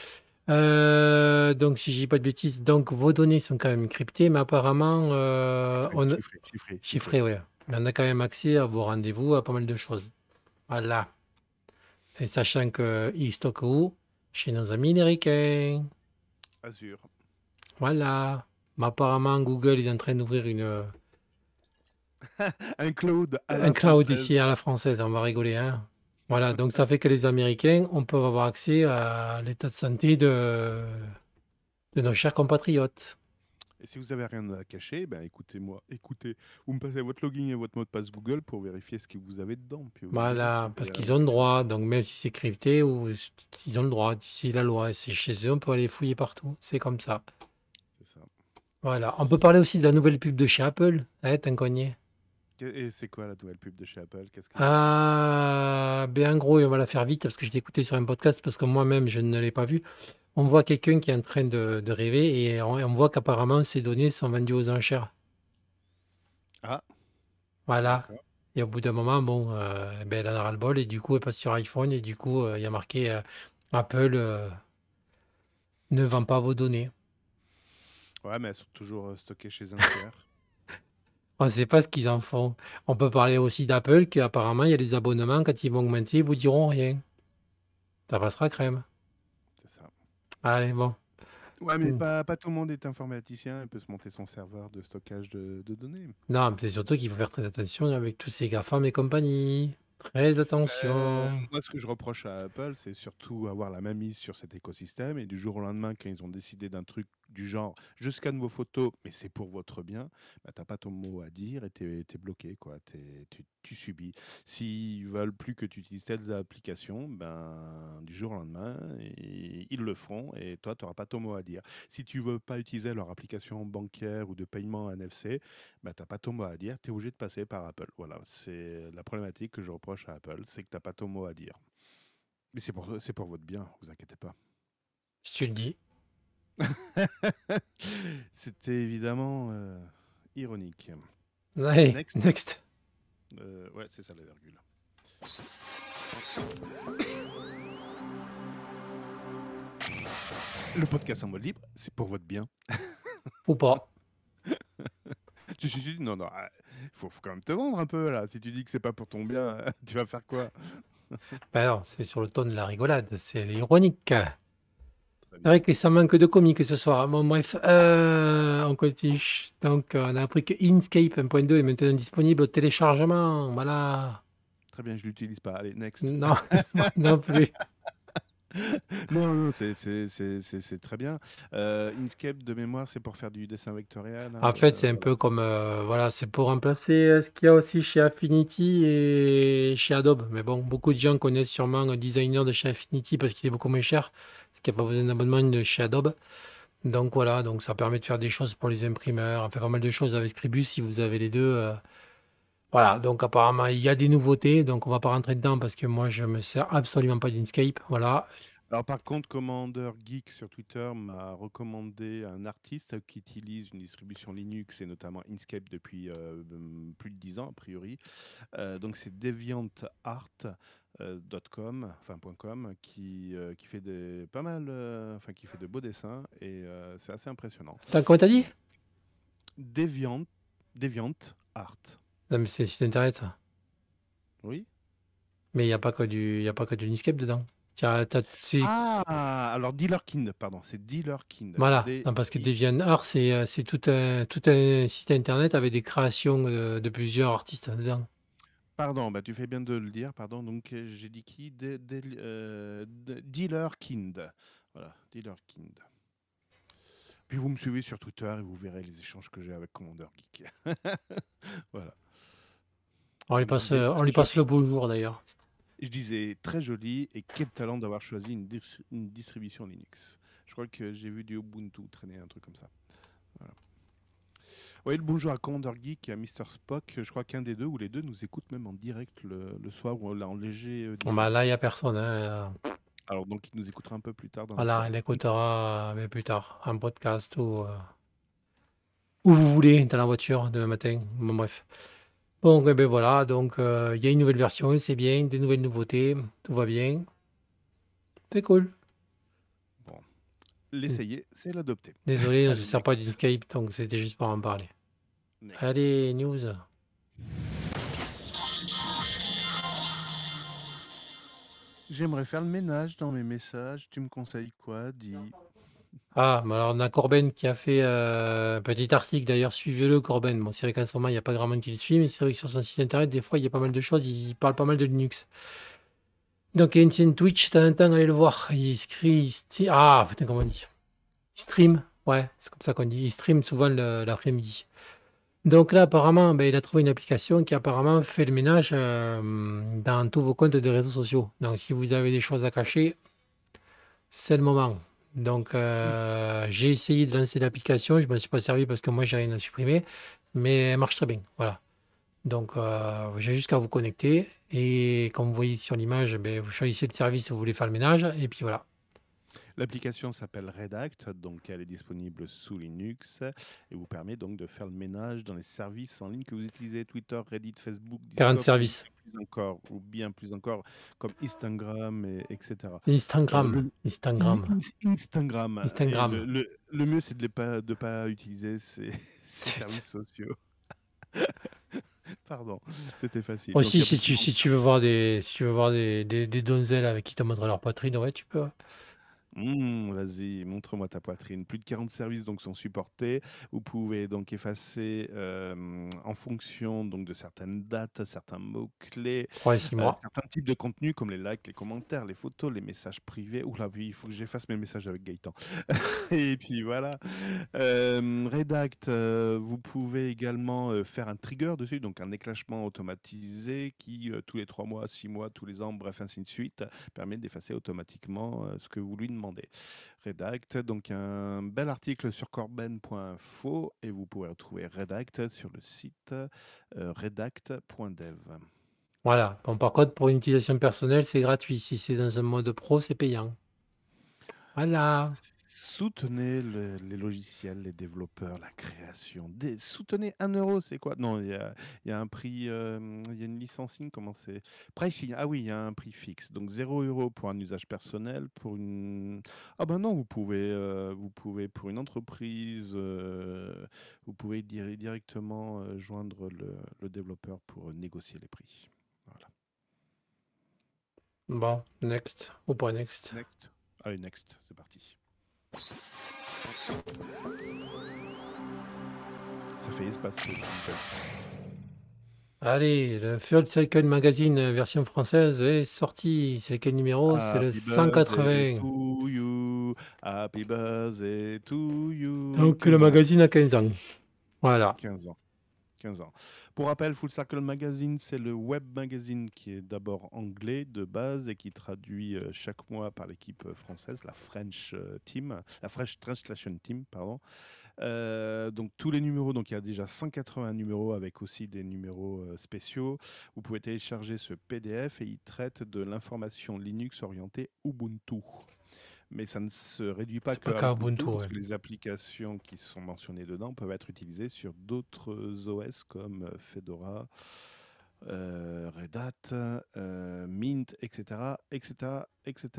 Speaker 1: Euh, donc, si je dis pas de bêtises, donc vos données sont quand même cryptées, mais apparemment, euh,
Speaker 2: Chiffré,
Speaker 1: on a...
Speaker 2: chiffré, chiffré, chiffré.
Speaker 1: ouais. Mais on a quand même accès à vos rendez-vous, à pas mal de choses. Voilà. Et sachant que ils stockent où? Chez nos amis américains.
Speaker 2: Azure.
Speaker 1: Voilà. Mais apparemment, Google est en train d'ouvrir une, (laughs)
Speaker 2: Un cloud à
Speaker 1: un
Speaker 2: la
Speaker 1: cloud
Speaker 2: française.
Speaker 1: ici à la française. On va rigoler, hein. Voilà. Donc, ça fait que les Américains, on peut avoir accès à l'état de santé de, de nos chers compatriotes.
Speaker 2: Et si vous avez rien à cacher, ben écoutez-moi, écoutez, vous me passez votre login et votre mot de passe Google pour vérifier ce que vous avez dedans. Puis
Speaker 1: Voilà. Parce qu'ils ont le droit. Donc, même si c'est crypté, ou ils ont le droit. D'ici la loi. C'est chez eux, on peut aller fouiller partout. C'est comme ça. Voilà. On peut parler aussi de la nouvelle pub de chez Apple. Hein, t'en connais?
Speaker 2: Et c'est quoi la nouvelle pub de chez Apple? Qu'est-ce que...
Speaker 1: Ah, ben en gros, on va la faire vite parce que je l'ai écouté sur un podcast parce que moi-même, je ne l'ai pas vu. On voit quelqu'un qui est en train de, de rêver et on, on voit qu'apparemment, ces données sont vendues aux enchères.
Speaker 2: Ah,
Speaker 1: Voilà. Et au bout d'un moment, bon, euh, ben, elle en a ras-le-bol et du coup, elle passe sur iPhone et du coup, euh, il y a marqué euh, Apple ne vend pas vos données.
Speaker 2: Ouais, mais elles sont toujours stockées chez un tiers. (laughs)
Speaker 1: On ne sait pas ce qu'ils en font. On peut parler aussi d'Apple, qu'apparemment, il y a des abonnements, quand ils vont augmenter, ils vous diront rien. Ça passera crème.
Speaker 2: C'est ça.
Speaker 1: Allez, bon.
Speaker 2: Ouais, mais pas, pas tout le monde est informaticien et peut se monter son serveur de stockage de, de données.
Speaker 1: Non, mais c'est surtout qu'il faut faire très attention avec tous ces GAFAM et compagnie. Très
Speaker 2: Euh,
Speaker 1: attention.
Speaker 2: moi, ce que je reproche à Apple, c'est surtout avoir la main mise sur cet écosystème. Et du jour au lendemain, quand ils ont décidé d'un truc du genre, je scanne vos photos, mais c'est pour votre bien, bah, t'as pas ton mot à dire et t'es es bloqué, quoi. T'es- tu, tu subis. S'ils veulent plus que tu utilises telles applications, ben, du jour au lendemain, ils le feront et toi, tu n'auras pas ton mot à dire. Si tu veux pas utiliser leur application bancaire ou de paiement NFC, bah, tu n'as pas ton mot à dire, tu es obligé de passer par Apple. Voilà, c'est la problématique que je reproche à Apple, c'est que tu n'as pas ton mot à dire. Mais c'est pour, pour votre bien, vous inquiétez pas.
Speaker 1: Si tu le dis. (laughs)
Speaker 2: C'était évidemment euh, ironique.
Speaker 1: Allez,
Speaker 2: Next.
Speaker 1: next.
Speaker 2: Euh, ouais, c'est ça la virgule. Le podcast en mode libre, c'est pour votre bien. (laughs)
Speaker 1: Ou pas. (laughs)
Speaker 2: Tu suis dit, non, non, il faut, faut quand même te vendre un peu là. Si tu dis que c'est pas pour ton bien, tu vas faire quoi?
Speaker 1: Ben non, c'est sur le ton de la rigolade. C'est ironique. C'est vrai que ça manque de comique ce soir. Bon, bref, euh, on continue. Donc, euh, on a appris que Inkscape 1.2 est maintenant disponible au téléchargement. Voilà.
Speaker 2: Très bien, je l'utilise pas. Allez, next.
Speaker 1: Non, (laughs) non plus. (laughs)
Speaker 2: non, non, c'est- très bien. Euh, Inkscape, de mémoire, c'est pour faire du dessin vectoriel. hein,
Speaker 1: En fait, c'est
Speaker 2: euh,
Speaker 1: un peu comme. euh, voilà, c'est pour remplacer euh, ce qu'il y a aussi chez Affinity et chez Adobe. Mais bon, beaucoup de gens connaissent sûrement un designer de chez Affinity parce qu'il est beaucoup moins cher, parce qu'il n'y a pas besoin d'abonnement de chez Adobe. Donc voilà, donc ça permet de faire des choses pour les imprimeurs, enfin pas mal de choses avec Scribus si vous avez les deux. Euh. Voilà, donc apparemment il y a des nouveautés, donc on va pas rentrer dedans parce que moi je me sers absolument pas d'Inkscape. Voilà,
Speaker 2: Alors par contre, Commander Geek sur Twitter m'a recommandé un artiste qui utilise une distribution Linux et notamment Inkscape depuis euh, mm, plus de 10 ans a priori. Euh, donc c'est deviantart.com, enfin .com, qui, euh, qui fait des pas mal, euh, enfin qui fait de beaux dessins et euh, c'est assez impressionnant.
Speaker 1: T'as- Comment t'as dit?
Speaker 2: Deviant, Deviant Art.
Speaker 1: Non, mais c'est un site internet, ça.
Speaker 2: Oui.
Speaker 1: Mais il n'y a pas que du, y a pas que du Netscape dedans. Tiens, t'as- c'est-
Speaker 2: Ah, alors Dealerkind, pardon, c'est Dealerkind.
Speaker 1: voilà,
Speaker 2: D-
Speaker 1: Non, parce que
Speaker 2: I-
Speaker 1: DeviantArt, c'est euh, c'est tout un, tout un site internet avec des créations euh, de plusieurs artistes dedans.
Speaker 2: Pardon, bah, tu fais bien de le dire, pardon. Donc euh, j'ai dit qui? De- de- euh, Dealerkind. Voilà, Dealerkind. Puis vous me suivez sur Twitter et vous verrez les échanges que j'ai avec Commander Geek. (laughs) voilà.
Speaker 1: On lui passe, on lui le bonjour d'ailleurs.
Speaker 2: Je disais très joli et quel talent d'avoir choisi une, dis- une distribution Linux. Je crois que j'ai vu du Ubuntu traîner, un truc comme ça. Voilà. Oui, le bonjour à Commander Geek et à Mr. Spock. Je crois qu'un des deux ou les deux nous écoutent même en direct le, le soir ou là en léger. euh,
Speaker 1: Bon, bah, là, il n'y a personne. hein, euh,
Speaker 2: Alors donc il nous écoutera un peu plus tard dans
Speaker 1: Voilà, elle écoutera euh, mais plus tard, en podcast ou euh, où vous voulez, dans la voiture demain matin. Bon, bref. Bon, eh ben voilà, donc euh, il y a une nouvelle version, c'est bien, des nouvelles nouveautés, tout va bien. C'est cool.
Speaker 2: L'essayer, c'est l'adopter.
Speaker 1: Désolé, (laughs) je ne sers pas d'Escape, donc c'était juste pour en parler.
Speaker 2: Next.
Speaker 1: Allez, news.
Speaker 2: J'aimerais faire le ménage dans mes messages. Tu me conseilles quoi Dis.
Speaker 1: Ah, alors on a Corben qui a fait euh, un petit article, d'ailleurs, suivez-le, Corben. Bon, c'est vrai qu'en ce moment, il n'y a pas grand monde qui le suit, mais c'est vrai que sur son site internet, des fois, il y a pas mal de choses, il parle pas mal de Linux. Donc, il y a une chaîne Twitch, t'as un temps, allez le voir. Il écrit, il ah, putain, comment on dit? Il stream, ouais, c'est comme ça qu'on dit. Il stream souvent l'après-midi. Donc là, apparemment, ben, il a trouvé une application qui apparemment fait le ménage euh, dans tous vos comptes de réseaux sociaux. Donc, si vous avez des choses à cacher, c'est le moment. Donc, euh, j'ai essayé de lancer l'application. Je ne me suis pas servi parce que moi, j'ai rien à supprimer. Mais elle marche très bien. Voilà. Donc, euh, j'ai juste qu'à vous connecter. Et comme vous voyez sur l'image, ben, vous choisissez le service où vous voulez faire le ménage. Et puis voilà.
Speaker 2: L'application s'appelle Redact, donc elle est disponible sous Linux et vous permet donc de faire le ménage dans les services en ligne que vous utilisez Twitter, Reddit, Facebook,
Speaker 1: 40
Speaker 2: Discord, plus encore, ou bien plus encore, comme Instagram, et, etc.
Speaker 1: Instagram.
Speaker 2: Euh,
Speaker 1: Instagram.
Speaker 2: In- Instagram.
Speaker 1: Instagram.
Speaker 2: Le, le- le mieux, c'est de ne pas, de pas utiliser ces, (laughs) ces services sociaux. (laughs) Pardon, c'était facile.
Speaker 1: Aussi,
Speaker 2: Donc,
Speaker 1: si tu, si tu veux voir des, si tu veux voir des, des, des donzelles avec qui te montrent leur poitrine, ouais, tu peux.
Speaker 2: Mmh, Vas-y, montre-moi ta poitrine. Plus de 40 services donc sont supportés. Vous pouvez donc effacer euh, en fonction donc de certaines dates, certains mots-clés,
Speaker 1: 3 et 6
Speaker 2: euh,
Speaker 1: mois.
Speaker 2: certains types de contenus comme les likes, les commentaires, les photos, les messages privés. Oula, oui, il faut que j'efface mes messages avec Gaëtan. (laughs) Et puis voilà. Euh, Redact, euh, vous pouvez également euh, faire un trigger dessus, donc un éclachement automatisé qui, euh, tous les 3 mois, 6 mois, tous les ans, bref, ainsi de suite, permet d'effacer automatiquement euh, ce que vous lui demandez. Redact, donc un bel article sur corben.info et vous pouvez retrouver Redact sur le site euh, redact.dev.
Speaker 1: Voilà. Bon, par contre, pour une utilisation personnelle, c'est gratuit. Si c'est dans un mode pro, c'est payant. Voilà.
Speaker 2: Soutenez le- les logiciels, les développeurs, la création. Des- soutenez 1 euro, c'est quoi? Non, il y a, il y a un prix, euh, il y a une licensing, comment c'est? Pricing, ah oui, il y a un prix fixe. Donc 0 euro pour un usage personnel, pour une... Ah ben non, vous pouvez, euh, vous pouvez pour une entreprise, euh, vous pouvez dir- directement euh, joindre le, le développeur pour négocier les prix. Voilà.
Speaker 1: Bon, next. Ou pas next?
Speaker 2: Next. Allez, next, c'est parti. Ça fait espace. ce.
Speaker 1: Allez, le Fuel Cycle Magazine euh, version française est sorti. C'est quel numéro? C'est le
Speaker 2: Happy
Speaker 1: 180.
Speaker 2: birthday to you, Happy birthday to you.
Speaker 1: Donc le magazine a 15 ans. Voilà.
Speaker 2: 15 ans. 15 ans. Pour rappel, Full Circle Magazine, c'est le web magazine qui est d'abord anglais de base et qui traduit euh, chaque mois par l'équipe euh, française, la French euh, Team, la French Translation Team, pardon. Donc tous les numéros, donc il y a déjà 180 numéros avec aussi des numéros spéciaux. Vous pouvez télécharger ce PDF et il traite de l'information Linux orientée Ubuntu. Mais ça ne se réduit pas que à Ubuntu, parce que les applications qui sont mentionnées dedans peuvent être utilisées sur d'autres OS comme euh, Fedora, euh, Red Hat, euh, Mint, etc., etc., etc.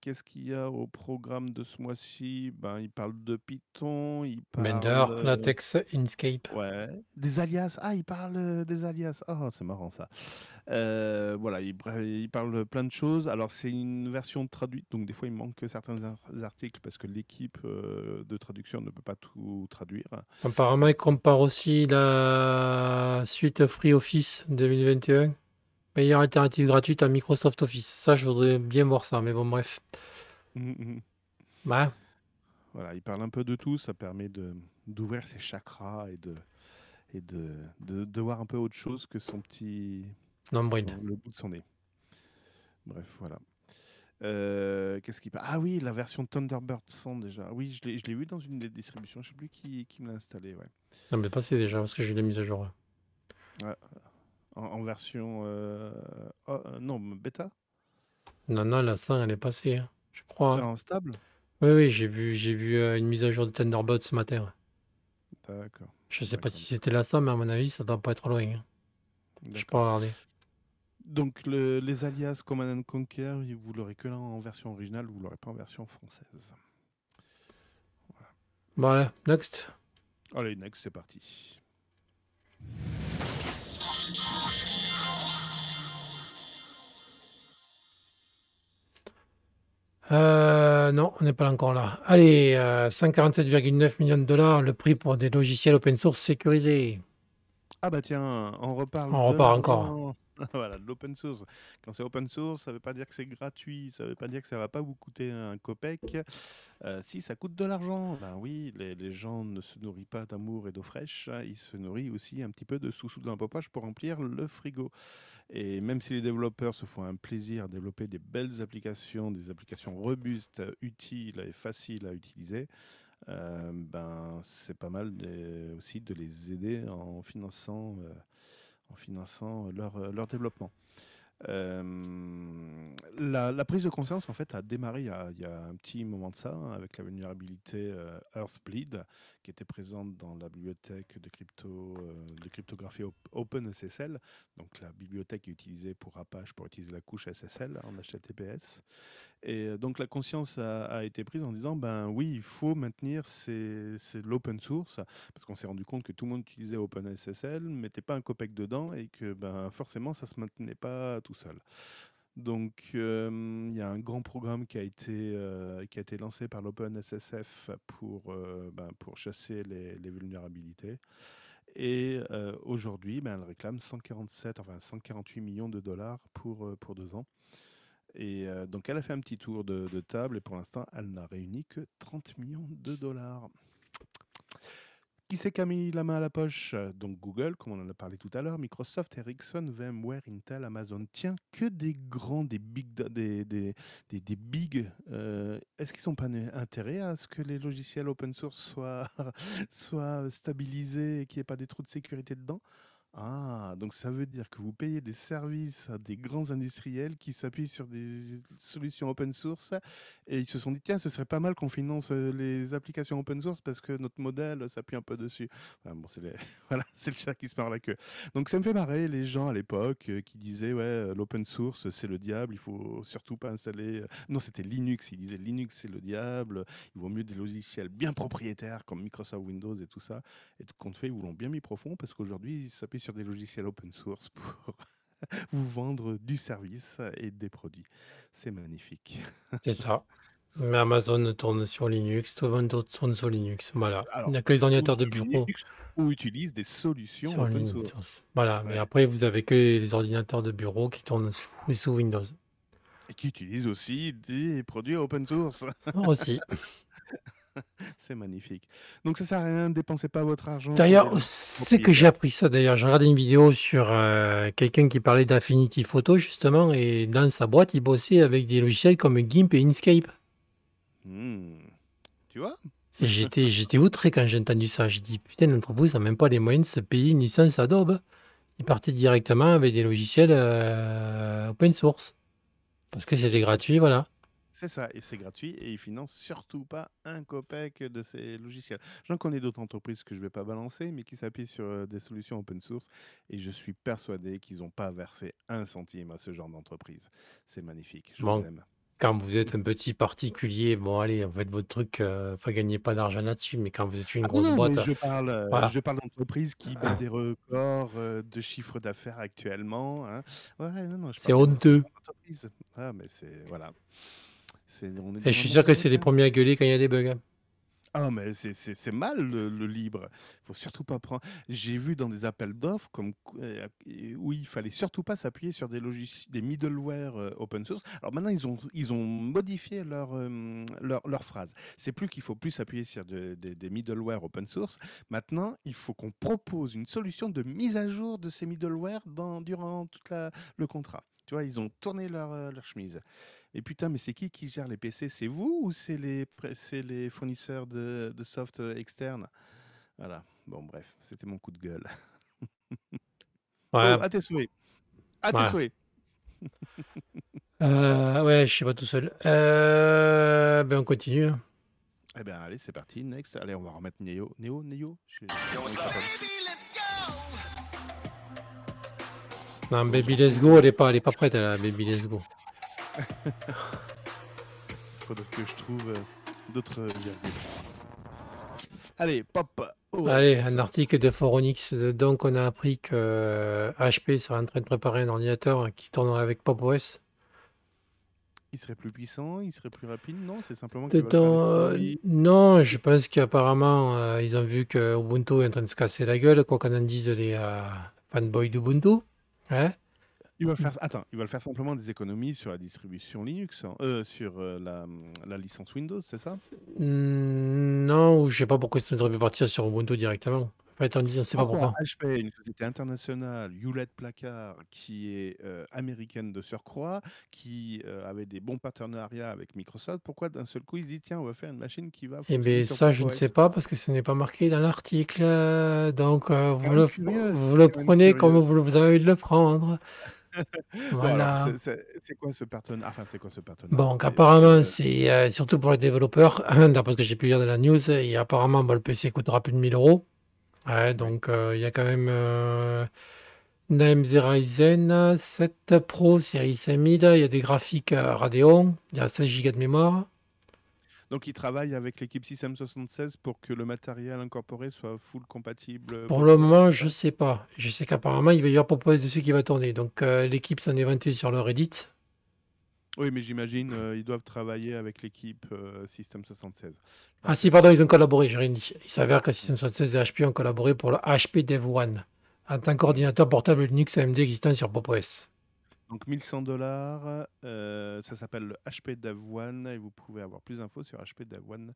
Speaker 2: Qu'est-ce qu'il y a au programme de ce mois-ci? Ben, il parle de Python, il parle euh,
Speaker 1: Latex, Inkscape.
Speaker 2: ouais, des alias. Ah, il parle des alias. Ah, c'est marrant ça. Euh, voilà, il, parle plein de choses. Alors, c'est une version traduite, donc des fois il manque certains ar- articles parce que l'équipe euh, de traduction ne peut pas tout traduire.
Speaker 1: Apparemment, il compare aussi la suite Free Office 2021. Meilleure alternative gratuite à Microsoft Office. Ça, je voudrais bien voir ça, mais bon, bref.
Speaker 2: Mhm.
Speaker 1: Ouais,
Speaker 2: Voilà, il parle un peu de tout, ça permet de d'ouvrir ses chakras et de et de, de, de voir un peu autre chose que son petit
Speaker 1: nombril.
Speaker 2: le bout de son nez. Bref, voilà. Euh, Qu'est-ce qui Ah oui, la version Thunderbird 100 déjà. Oui, je l'ai vu dans une des distributions, je sais plus qui, qui me l'a installé, ouais.
Speaker 1: Non, mais passé déjà, parce que j'ai eu la mise à jour.
Speaker 2: En, en version euh, oh, euh, non, bêta?
Speaker 1: Non, non, la 100, elle est passée, hein, je crois. hein.
Speaker 2: En stable?
Speaker 1: Oui, oui, j'ai vu, j'ai vu euh, une mise à jour de Thunderbird ce matin.
Speaker 2: D'accord.
Speaker 1: Je sais pas si c'était la 100, mais à mon avis, ça doit pas être loin. hein. Je peux regarder.
Speaker 2: Donc le- les alias Command and Conquer, vous l'aurez que là en version originale, vous l'aurez pas en version française.
Speaker 1: Voilà, next.
Speaker 2: Allez, next, c'est parti.
Speaker 1: Euh, non, on n'est pas encore là. Allez, euh, 147,9 millions de dollars, le prix pour des logiciels open source sécurisés.
Speaker 2: Ah bah tiens, on reparle
Speaker 1: On repart encore. (laughs)
Speaker 2: voilà, de l'open source. Quand c'est open source, ça veut pas dire que c'est gratuit, ça veut pas dire que ça va pas vous coûter un copec. Euh, si, ça coûte de l'argent. Ben oui, les, les gens ne se nourrissent pas d'amour et d'eau fraîche, hein, ils se nourrissent aussi un petit peu de sous-sous dans poche pour remplir le frigo. Et même si les développeurs se font un plaisir à développer des belles applications, des applications robustes, euh, utiles et faciles à utiliser, euh, ben, c'est pas mal aussi de les aider en finançant, euh, en finançant leur, euh, leur développement. La, prise de conscience en fait a démarré il y a, un petit moment de ça hein, avec la vulnérabilité euh, Earthbleed qui était présente dans la bibliothèque de crypto de cryptographie op- OpenSSL donc la bibliothèque utilisée pour Apache pour utiliser la couche SSL en HTTPS et donc la conscience a, été prise en disant ben oui il faut maintenir l'open source parce qu'on s'est rendu compte que tout le monde utilisait OpenSSL mettait pas un copec dedans et que ben forcément ça se maintenait pas tout seul donc, il y a un grand programme qui a été, qui a été lancé par l'OpenSSF pour, ben, pour chasser les, les vulnérabilités. Et aujourd'hui, ben, elle réclame 147, enfin 148 millions de dollars pour, pour deux ans. Et euh, donc, elle a fait un petit tour de, table et pour l'instant, elle n'a réuni que 30 millions de dollars. Qui c'est qui a mis la main à la poche? Donc Google, comme on en a parlé tout à l'heure, Microsoft, Ericsson, VMware, Intel, Amazon. Tiens, que des grands, des big, des, des, des, des euh, Est-ce qu'ils n'ont pas intérêt à ce que les logiciels open source soient, (laughs) soient stabilisés et qu'il n'y ait pas des trous de sécurité dedans? Ah, donc ça veut dire que vous payez des services à des grands industriels qui s'appuient sur des solutions open source et ils se sont dit, tiens, ce serait pas mal qu'on finance euh, les applications open source parce que notre modèle s'appuie un peu dessus. Bon, c'est (laughs) voilà, c'est le chat qui se parle la queue. Donc ça me fait marrer les gens à l'époque euh, qui disaient, ouais, euh, l'open source c'est le diable, il faut surtout pas installer. Non, c'était Linux, ils disaient Linux c'est le diable, il vaut mieux des logiciels bien propriétaires comme Microsoft Windows et tout ça. Et tout compte fait, ils vous l'ont bien mis profond parce qu'aujourd'hui, ils s'appuient sur des logiciels open source pour (laughs) vous vendre du service et des produits. C'est magnifique. (laughs)
Speaker 1: C'est ça. Mais Amazon tourne sur Linux, tout le monde tourne sur Linux. Voilà.
Speaker 2: Alors,
Speaker 1: Il n'y a que les ordinateurs de bureau
Speaker 2: Linux, Ou utilisent des solutions
Speaker 1: sur
Speaker 2: open
Speaker 1: Linux.
Speaker 2: source.
Speaker 1: Voilà. Mais après, vous avez que les ordinateurs de bureau qui tournent sous, sous Windows.
Speaker 2: Et qui utilisent aussi des produits open source.
Speaker 1: Aussi. (laughs) (laughs)
Speaker 2: C'est magnifique. Donc ça sert à rien, ne dépensez pas votre argent.
Speaker 1: D'ailleurs, c'est que j'ai appris ça d'ailleurs. J'ai regardé une vidéo sur euh, quelqu'un qui parlait d'Affinity Photo justement et dans sa boîte, il bossait avec des logiciels comme GIMP et Inkscape.
Speaker 2: Hmm. Tu vois?
Speaker 1: J'étais, j'étais outré quand j'ai entendu ça. J'ai dit, putain, l'entreprise n'a même pas les moyens de se payer une licence Adobe. Il partait directement avec des logiciels euh, open source. Parce que c'était gratuit, voilà.
Speaker 2: C'est ça, et c'est gratuit, et ils financent surtout pas un copec de ces logiciels. J'en connais d'autres entreprises que je ne vais pas balancer, mais qui s'appuient sur euh, des solutions open source, et je suis persuadé qu'ils n'ont pas versé un centime à ce genre d'entreprise. C'est magnifique, je
Speaker 1: Bon,
Speaker 2: vous aime.
Speaker 1: quand vous êtes un petit particulier, bon, allez, en fait, votre truc, euh, enfin, gagnez pas d'argent là-dessus, mais quand vous êtes une
Speaker 2: Ah
Speaker 1: grosse
Speaker 2: non,
Speaker 1: boîte,
Speaker 2: je parle, euh,
Speaker 1: voilà.
Speaker 2: je parle d'entreprises qui battent des records euh, de chiffre d'affaires actuellement. hein.
Speaker 1: C'est honteux.
Speaker 2: Ah, mais c'est, voilà. C'est, on est
Speaker 1: Et je suis sûr que c'est les premiers à gueuler quand il y a des bugs. hein.
Speaker 2: Ah, mais c'est mal le, le libre. Il faut surtout pas prendre. J'ai vu dans des appels d'offres comme euh, où il fallait surtout pas s'appuyer sur des logiciels, des middleware euh, open source. Alors maintenant ils ont ils ont modifié leur euh, leur, leur phrase. C'est plus qu'il faut plus s'appuyer sur de- de- des middleware open source. Maintenant il faut qu'on propose une solution de mise à jour de ces middleware dans durant tout le contrat. Tu vois ils ont tourné leur euh, leur chemise. Et putain, mais c'est qui qui gère les PC C'est vous ou c'est les, les fournisseurs de, de soft euh, externes? Voilà. Bon, bref, c'était mon coup de gueule. (laughs)
Speaker 1: Ouais,
Speaker 2: Oh, à tes souhaits. À tes
Speaker 1: ouais.
Speaker 2: souhaits. (laughs)
Speaker 1: Euh, ouais, je suis pas tout seul. Euh, ben on continue. hein.
Speaker 2: Eh bien, allez, c'est parti. Next. Allez, on va remettre Neo. Neo Neo? Je.
Speaker 1: Non, Baby Let's Go, elle est pas, elle est pas prête, là, Baby Let's Go. (laughs)
Speaker 2: faudrait que je trouve euh, d'autres virgules. Allez, pop. OS.
Speaker 1: Allez, un article de Foronix. Donc, on a appris que euh, HP serait en train de préparer un ordinateur qui tournerait avec Pop OS.
Speaker 2: Il serait plus puissant, il serait plus rapide, non C'est simplement
Speaker 1: euh,
Speaker 2: l'économie.
Speaker 1: non, je pense qu'apparemment, euh, ils ont vu que Ubuntu est en train de se casser la gueule, quoi qu'on en dise les euh, fanboys d'Ubuntu. Hein
Speaker 2: Ils veulent faire, attends, ils veulent faire simplement des économies sur la distribution Linux, hein, euh, sur euh, la, la licence Windows, c'est ça?
Speaker 1: Hmm, non, je sais pas pourquoi ils devraient partir sur Ubuntu directement. En fait, on dit, sait pas
Speaker 2: Pourquoi. HP, une société internationale, Hewlett Packard, qui est euh, américaine de surcroît, qui avait des bons partenariats avec Microsoft, pourquoi d'un seul coup ils se disent tiens, on va faire une machine qui va
Speaker 1: Eh bien, ça, je ne sais pas parce que ce n'est pas marqué dans l'article. Donc,
Speaker 2: C'est
Speaker 1: vous le,
Speaker 2: curieux,
Speaker 1: vous
Speaker 2: c'est
Speaker 1: prenez comme vous avez envie de le prendre. (laughs)
Speaker 2: Bon, alors,
Speaker 1: Voilà.
Speaker 2: c'est- quoi ce partenariat Enfin, c'est quoi ce partenariat
Speaker 1: Bon,
Speaker 2: C'est-
Speaker 1: apparemment,
Speaker 2: c'est-
Speaker 1: c'est euh, surtout pour les développeurs, (laughs) d'après ce que j'ai pu lire dans la news, et apparemment, le PC coûtera plus de 1000 euros. Ouais, donc, euh, il y a quand même euh, une AMD Ryzen 7 Pro série 5000, il y a des graphiques euh, Radeon, il y a 16 Go de mémoire.
Speaker 2: Donc, ils travaillent avec l'équipe System 76 pour que le matériel incorporé soit full compatible.
Speaker 1: Pour le moment, je
Speaker 2: ça
Speaker 1: sais pas. Je sais qu'apparemment, il va y avoir Pop OS dessus qui va tourner. Donc, euh, l'équipe s'en est vantée sur le Reddit.
Speaker 2: Oui, mais j'imagine euh, ils doivent travailler avec l'équipe euh, System 76. Je
Speaker 1: Ah si, pardon, ils ont collaboré, j'ai rien dit. Il s'avère que System 76 et HP ont collaboré pour le HP Dev One, en tant qu'ordinateur portable Linux AMD existant sur Pop OS.
Speaker 2: Donc 1100 dollars, euh, ça s'appelle le HP Dev One et vous pouvez avoir plus d'infos sur hpdevone.com.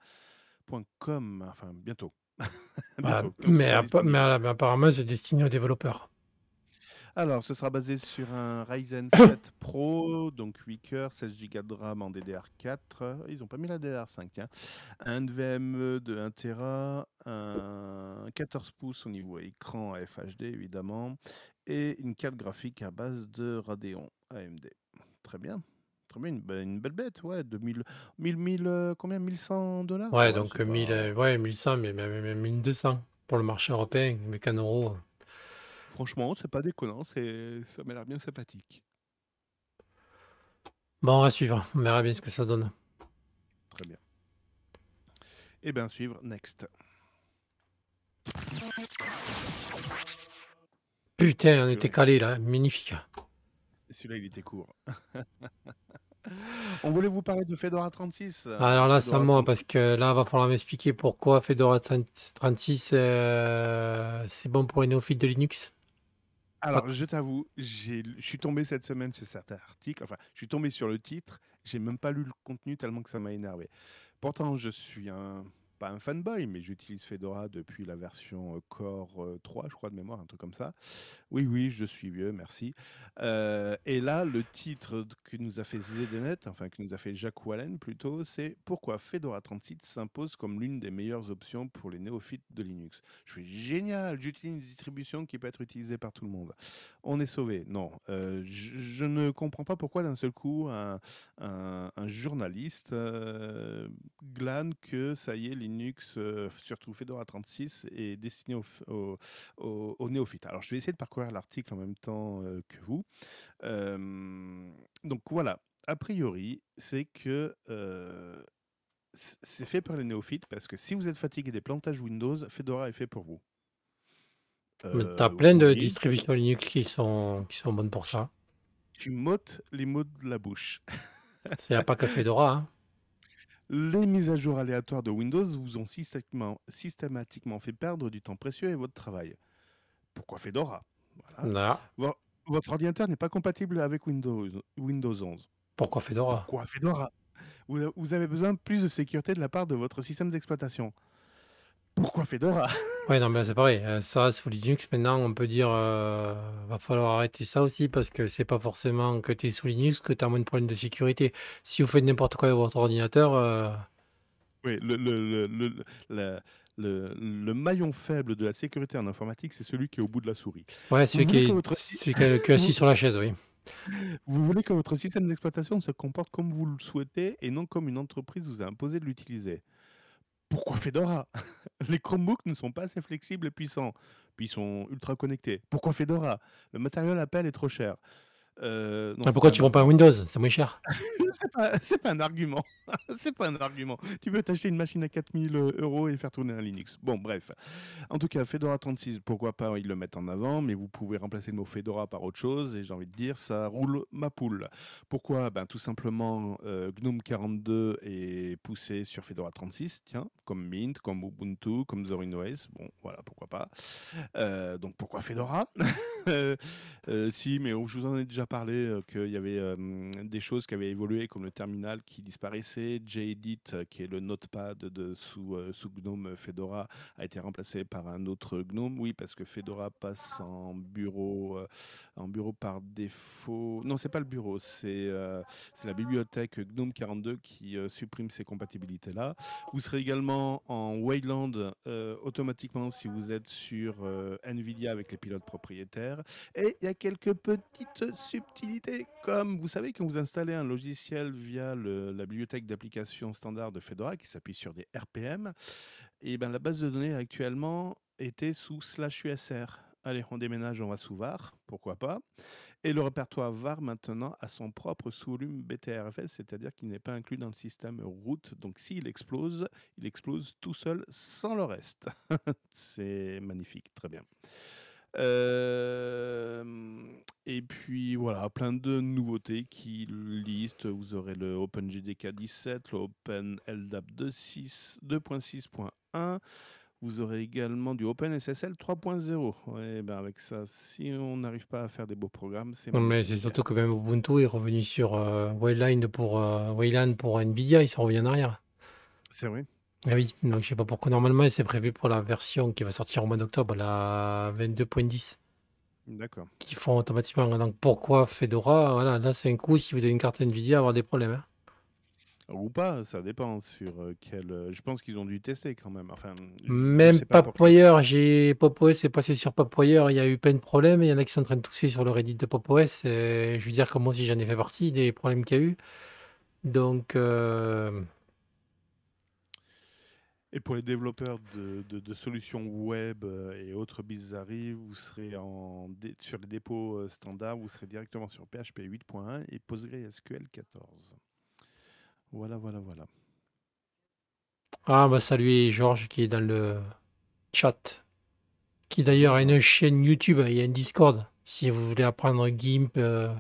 Speaker 2: Enfin, bientôt. (laughs)
Speaker 1: Mais apparemment, c'est destiné aux développeurs.
Speaker 2: Alors, ce sera basé sur un Ryzen (coughs) 7 Pro, donc 8 cœurs, 16 Go de RAM en DDR4. Ils n'ont pas mis la DDR5, tiens. Un NVMe de 1 Tera, un 14 pouces au niveau écran FHD, évidemment, et une carte graphique à base de Radeon AMD. Très bien. Très bien, une, be- une belle bête, ouais, de 1000, 1000, 1000, euh, combien 1100 dollars?
Speaker 1: Ouais, donc
Speaker 2: c'est
Speaker 1: 1000,
Speaker 2: pas...
Speaker 1: euh, ouais, 1100, mais même, même 1200 pour le marché européen, mais qu'en euros.
Speaker 2: Franchement, c'est pas déconnant, ça m'a l'air bien sympathique.
Speaker 1: Bon, à suivre. On verra bien ce que ça donne.
Speaker 2: Très bien. Et bien, suivre, next.
Speaker 1: Putain, on était calé là, magnifique.
Speaker 2: celui-là, il était court. (laughs) On voulait vous parler de Fedora 36.
Speaker 1: Alors là, c'est à
Speaker 2: Fedora
Speaker 1: moi,
Speaker 2: 36.
Speaker 1: parce que là, va falloir m'expliquer pourquoi Fedora 36, euh, c'est bon pour les néophytes de Linux.
Speaker 2: Alors, je t'avoue, j'ai- je suis tombé cette semaine sur certains articles. Enfin, je suis tombé sur le titre. J'ai même pas lu le contenu tellement que ça m'a énervé. Pourtant, je suis un pas un fanboy, mais j'utilise Fedora depuis la version euh, Core euh, 3, je crois, de mémoire, un truc comme ça. Oui, oui, je suis vieux, merci. Euh, et là, le titre que nous a fait ZDNet, enfin que nous a fait Jacques Wallen plutôt, c'est Pourquoi Fedora 36 s'impose comme l'une des meilleures options pour les néophytes de Linux? Je suis génial, j'utilise une distribution qui peut être utilisée par tout le monde. On est sauvé. Non, euh, je, ne comprends pas pourquoi d'un seul coup un, journaliste euh, glane que ça y est, Linux, euh, surtout Fedora 36, est destiné aux, f- aux- aux- aux néophytes. Alors je vais essayer de parcourir l'article en même temps euh, que vous. Euh, donc voilà, a priori, c'est que c'est fait par les néophytes parce que si vous êtes fatigué des plantages Windows, Fedora est fait pour vous.
Speaker 1: Mais
Speaker 2: Euh,
Speaker 1: t'as plein de distributions Linux qui sont, qui sont bonnes pour ça.
Speaker 2: tu m'ôtes les mots de la bouche.
Speaker 1: C'est pas que Fedora. Hein.
Speaker 2: Les mises à jour aléatoires de Windows vous ont systématiquement, fait perdre du temps précieux et votre travail. Pourquoi Fedora? Voilà. Votre ordinateur n'est pas compatible avec Windows, Windows 11.
Speaker 1: pourquoi Fedora?
Speaker 2: Pourquoi Fedora? Vous avez besoin de plus de sécurité de la part de votre système d'exploitation. Pourquoi Fedora? (laughs)
Speaker 1: Ouais, non, mais c'est pareil. Euh, Ça, sous Linux, maintenant, on peut dire euh, va falloir arrêter ça aussi parce que c'est pas forcément que tu es sous Linux que tu as moins de problèmes de sécurité. Si vous faites n'importe quoi avec votre ordinateur, euh,
Speaker 2: Oui, le, le, le, le- la- le- le maillon faible de la sécurité en informatique, c'est celui qui est au bout de la souris.
Speaker 1: ouais, celui
Speaker 2: voulez
Speaker 1: qui
Speaker 2: que
Speaker 1: est,
Speaker 2: votre-
Speaker 1: celui qui est, qui est assis sur la chaise, oui. (laughs)
Speaker 2: Vous voulez que votre système d'exploitation se comporte comme vous le souhaitez et non comme une entreprise vous a imposé de l'utiliser. Pourquoi Fedora (laughs) Les Chromebooks ne sont pas assez flexibles et puissants, puis ils sont ultra connectés. Pourquoi Fedora? Le matériel Apple est trop cher. Euh, non,
Speaker 1: Ah, pourquoi tu vends pas un Windows? C'est moins cher. (laughs)
Speaker 2: c'est pas, pas un argument. (laughs) c'est pas un argument. Tu peux t'acheter une machine à 4000 euros et faire tourner un Linux. Bon, bref. En tout cas, Fedora 36, pourquoi pas, ils le mettent en avant, mais vous pouvez remplacer le mot Fedora par autre chose, et j'ai envie de dire, ça roule ma poule. Pourquoi? Ben, Tout simplement, euh, GNOME 42 est poussé sur Fedora 36, tiens, comme Mint, comme Ubuntu, comme Zorin OS. Bon, voilà, pourquoi pas. Euh, donc pourquoi Fedora? (laughs) Euh, euh, Si, mais je vous en ai déjà parlé euh, qu'il y avait des choses qui avaient évolué, comme le terminal qui disparaissait, JEdit, euh, qui est le notepad de, sous, euh, sous GNOME Fedora, a été remplacé par un autre GNOME. Oui, parce que Fedora passe en bureau, en bureau par défaut. Non, c'est pas le bureau, c'est la bibliothèque GNOME 42 qui supprime ces compatibilités-là. Vous serez également en Wayland automatiquement si vous êtes sur NVIDIA avec les pilotes propriétaires. Et il y a quelques petites subtilités, comme vous savez, quand vous installez un logiciel via la bibliothèque d'applications standard de Fedora qui s'appuie sur des RPM, et ben la base de données actuellement était sous slash USR. Allez, on déménage, on va sous var, pourquoi pas. Et le répertoire var maintenant a son propre sous-volume BTRFS, c'est-à-dire qu'il n'est pas inclus dans le système root. Donc s'il explose, il explose tout seul sans le reste. (laughs) C'est magnifique, très bien. Euh, et puis voilà, plein de nouveautés qui listent. Vous aurez le OpenJDK 17, le OpenLDAP 2.6 2.6.1. Vous aurez également du OpenSSL 3.0. Ouais, ben avec ça, si on n'arrive pas à faire des beaux programmes, c'est
Speaker 1: Non, mais c'est surtout que même Ubuntu est revenu sur euh, Wayland pour, euh, Wayland pour Nvidia, ils sont revenus en arrière.
Speaker 2: C'est vrai.
Speaker 1: Ah oui, donc je sais pas pourquoi. Normalement, c'est prévu pour la version qui va sortir au mois d'octobre, la 22.10,
Speaker 2: D'accord.
Speaker 1: qui font automatiquement. Donc pourquoi Fedora Voilà, là c'est un coup, si vous avez une carte Nvidia, avoir des problèmes. hein.
Speaker 2: Ou pas, ça dépend sur euh, quel. euh, Je pense qu'ils ont dû tester quand même. Enfin, je- je
Speaker 1: Même
Speaker 2: sais pas pour quel-
Speaker 1: PopWire, j'ai PopOS est passé sur PopWire, il y a eu plein de problèmes. Il y en a qui sont en train de tousser sur le Reddit de PopOS. Et je veux dire que moi aussi j'en ai fait partie des problèmes qu'il y a eu. Donc, euh,
Speaker 2: Et pour les développeurs de, de- de solutions web euh, et autres bizarreries, vous serez en sur les dépôts euh, standards, vous serez directement sur PHP 8.1 et PostgreSQL 14. Voilà, voilà, voilà.
Speaker 1: ah, bah saluer Georges qui est dans le chat, qui d'ailleurs a une chaîne YouTube, il y a un Discord. Si vous voulez apprendre GIMP, euh,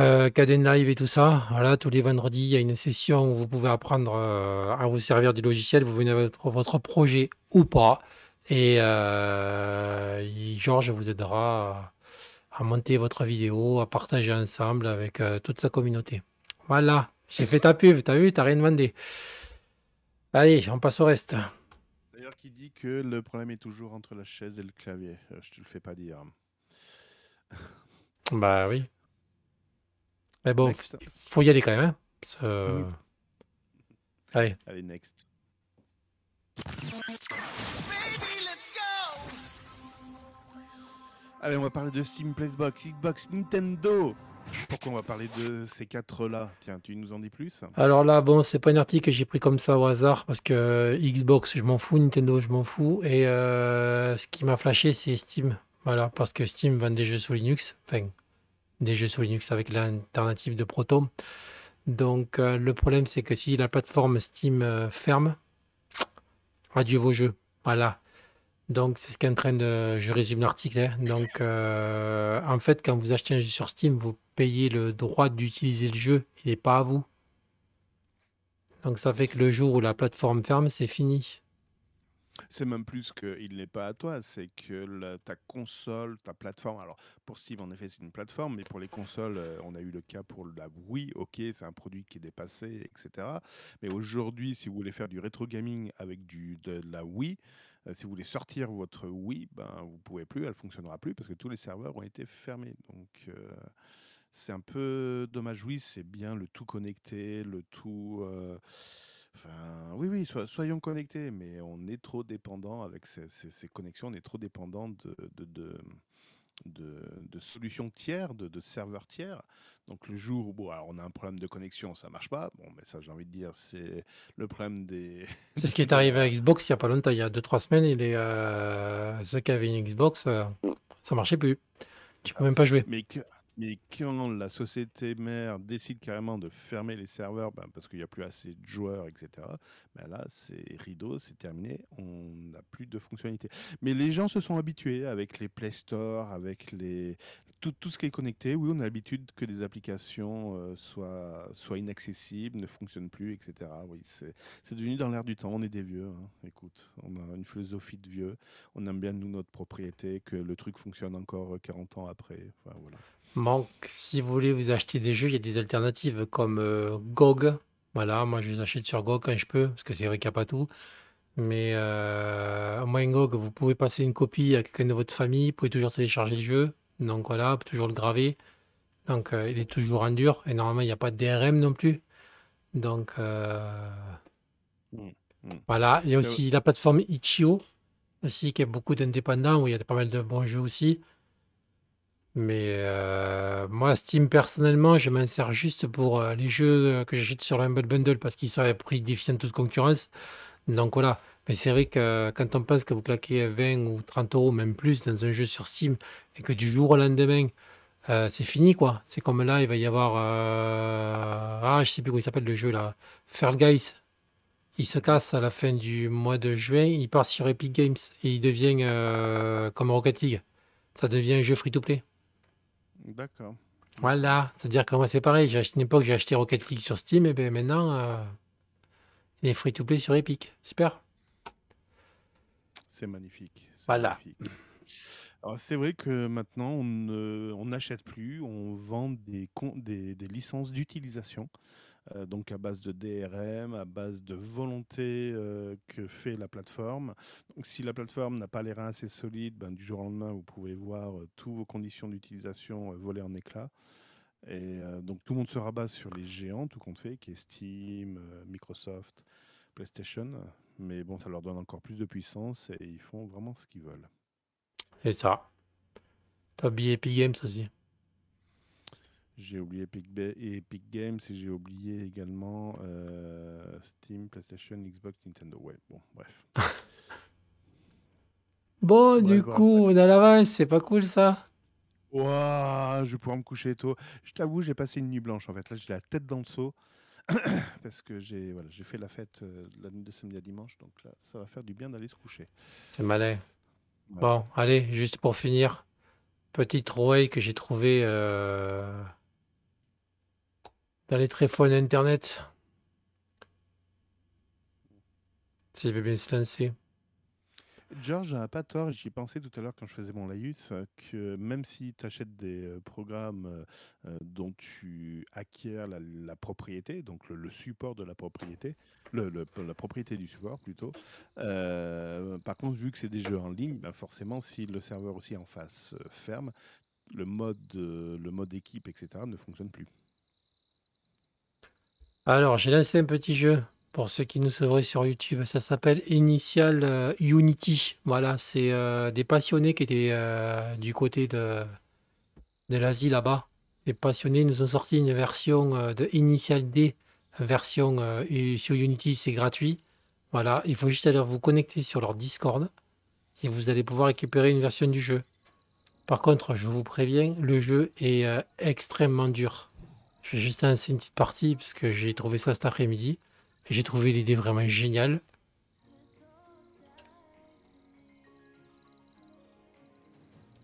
Speaker 1: euh, Caden Live et tout ça, voilà, tous les vendredis, il y a une session où vous pouvez apprendre euh, à vous servir du logiciel. Vous venez avec votre, projet ou pas. Et, euh, Georges vous aidera à, à monter votre vidéo, à partager ensemble avec euh, toute sa communauté. Voilà, j'ai fait ta pub, t'as vu, t'as rien demandé. Allez, on passe au reste.
Speaker 2: D'ailleurs, qui dit que le problème est toujours entre la chaise et le clavier? Je te le fais pas dire.
Speaker 1: Bah oui. Mais bon,
Speaker 2: Next.
Speaker 1: faut y aller quand même. hein. Euh,
Speaker 2: Mhm.
Speaker 1: Allez,
Speaker 2: Allez, next. Allez, on va parler de Steam, Playbox, Xbox, Nintendo. Pourquoi on va parler de ces quatre-là? Tiens, tu nous en dis plus?
Speaker 1: Alors là, bon, c'est pas un article que j'ai pris comme ça au hasard parce que euh, Xbox, je m'en fous, Nintendo, je m'en fous. Et euh, ce qui m'a flashé, c'est Steam. Voilà, parce que Steam vend des jeux sous Linux, enfin, des jeux sous Linux avec l'alternative de Proton. Donc euh, le problème, c'est que si la plateforme Steam euh, ferme, adieu vos jeux. Voilà. Donc c'est ce qui est en train de... Je résume l'article. hein. Donc euh, en fait, quand vous achetez un jeu sur Steam, vous payez le droit d'utiliser le jeu. Il n'est pas à vous. Donc ça fait que le jour où la plateforme ferme, c'est fini.
Speaker 2: C'est même plus qu'il n'est pas à toi, c'est que ta console, ta plateforme. Alors, pour Steam, en effet, c'est une plateforme, mais pour les consoles, euh, on a eu le cas pour la Wii. Ok, c'est un produit qui est dépassé, etc. Mais aujourd'hui, si vous voulez faire du rétro gaming avec de la Wii, euh, si vous voulez sortir votre Wii, ben, vous pouvez plus, elle fonctionnera plus parce que tous les serveurs ont été fermés. Donc, euh, c'est un peu dommage. Oui, c'est bien le tout connecté, le tout. Enfin, oui, oui, so- soyons connectés, mais on est trop dépendant avec ces, ces- ces connexions, on est trop dépendant de, de, de, de- de solutions tiers, de, de serveurs tiers. Donc le jour où bon, alors on a un problème de connexion, ça marche pas. Bon, mais ça, j'ai envie de dire, c'est le problème des. (laughs)
Speaker 1: C'est ce qui est arrivé à Xbox il n'y a pas longtemps, il y a 2-3 semaines. Et les, euh, ceux qui avaient une Xbox, euh, ça marchait plus. Tu peux même pas jouer.
Speaker 2: Mais, que- mais quand la société mère décide carrément de fermer les serveurs ben, parce qu'il n'y a plus assez de joueurs, etc., ben là, c'est rideau, c'est terminé, on n'a plus de fonctionnalité. Mais les gens se sont habitués avec les Play Store, avec les... tout, ce qui est connecté. Oui, on a l'habitude que des applications euh, soient, inaccessibles, ne fonctionnent plus, etc. Oui, c'est devenu dans l'air du temps. On est des vieux. hein. Écoute, on a une philosophie de vieux. On aime bien, nous, notre propriété, que le truc fonctionne encore euh, 40 ans après. Voilà.
Speaker 1: Donc, si vous voulez vous acheter des jeux, il y a des alternatives comme euh, GOG. Voilà, moi je les achète sur GOG quand je peux, parce que c'est vrai qu'il n'y a pas tout. Mais euh, moi, GOG, vous pouvez passer une copie à quelqu'un de votre famille, vous pouvez toujours télécharger le jeu. Donc voilà, toujours le graver. Donc euh, il est toujours en dur. Et normalement, il n'y a pas de DRM non plus. Donc euh,
Speaker 2: Mm, mm.
Speaker 1: voilà. Il y a aussi la plateforme Itch.io, aussi, qui a beaucoup d'indépendants, où il y a pas mal de bons jeux aussi. Mais euh, moi, Steam, personnellement, je m'en sers juste pour euh, les jeux euh, que j'achète sur l'Humble Bundle parce qu'ils sont à prix défiant toute concurrence. Donc voilà. Mais c'est vrai que quand on pense que vous claquez 20 ou 30 euros, même plus, dans un jeu sur Steam, et que du jour au lendemain, c'est fini, quoi. C'est comme là, il va y avoir... Ah, je sais plus comment il s'appelle le jeu, là. Fall Guys. Il se casse à la fin du mois de juin, il part sur Epic Games, et il devient comme Rocket League. Ça devient un jeu free-to-play.
Speaker 2: D'accord.
Speaker 1: Voilà, c'est-à-dire que moi c'est pareil, j'ai acheté une époque, j'ai acheté Rocket League sur Steam, et bien maintenant, euh, il est free to play sur Epic. Super.
Speaker 2: C'est magnifique.
Speaker 1: Voilà.
Speaker 2: c'est vrai que maintenant, on n'achète plus, on vend des, con- des, des licences d'utilisation, euh, donc à base de DRM, à base de volonté euh, que fait la plateforme. Donc, si la plateforme n'a pas les reins assez solides, ben, du jour au lendemain, vous pouvez voir euh, toutes vos conditions d'utilisation voler en éclats. Et donc, tout le monde se rabat sur les géants, tout compte fait, qui est Steam, Microsoft, PlayStation. Mais bon, ça leur donne encore plus de puissance et ils font vraiment ce qu'ils veulent.
Speaker 1: C'est ça. T'as oublié Epic Games aussi.
Speaker 2: J'ai oublié Epic, Ba- et Epic Games et j'ai oublié également euh, Steam, PlayStation, Xbox, Nintendo. Ouais, bon, bref. (laughs)
Speaker 1: Bon,
Speaker 2: Ouais,
Speaker 1: du coup, on a l'avance, c'est pas cool ça
Speaker 2: Ouah, je vais pouvoir me coucher tôt. Je t'avoue, j'ai passé une nuit blanche en fait. Là, j'ai la tête dans le seau (coughs) parce que j'ai voilà, j'ai fait la fête euh, la nuit de samedi à dimanche. Donc là, ça va faire du bien d'aller se coucher.
Speaker 1: C'est malin.
Speaker 2: Ouais.
Speaker 1: Bon, allez, juste pour finir, petite trouvaille que j'ai trouvée euh, dans les téléphones internet? S'il veut bien se lancer.
Speaker 2: George a pas tort, j'y ai pensé tout à l'heure quand je faisais mon laïus, que même si tu achètes des euh, programmes euh, euh, dont tu acquiers la, propriété, donc le, support de la propriété, le, le- la propriété du support plutôt, par contre, vu que c'est des jeux en ligne, ben forcément, si le serveur aussi en face ferme, le mode, le mode équipe, etc., ne fonctionne plus.
Speaker 1: Alors, j'ai lancé un petit jeu pour ceux qui nous suivraient sur YouTube. Ça s'appelle Initial euh, Unity. Voilà, c'est euh, des passionnés qui étaient euh, du côté de, l'Asie là-bas. Les passionnés nous ont sorti une version de Initial D, version sur Unity, c'est gratuit. Voilà, il faut juste aller vous connecter sur leur Discord et vous allez pouvoir récupérer une version du jeu. Par contre, je vous préviens, le jeu est extrêmement dur. Je vais juste lancer une petite partie parce que j'ai trouvé ça cet après-midi. Et j'ai trouvé l'idée vraiment géniale.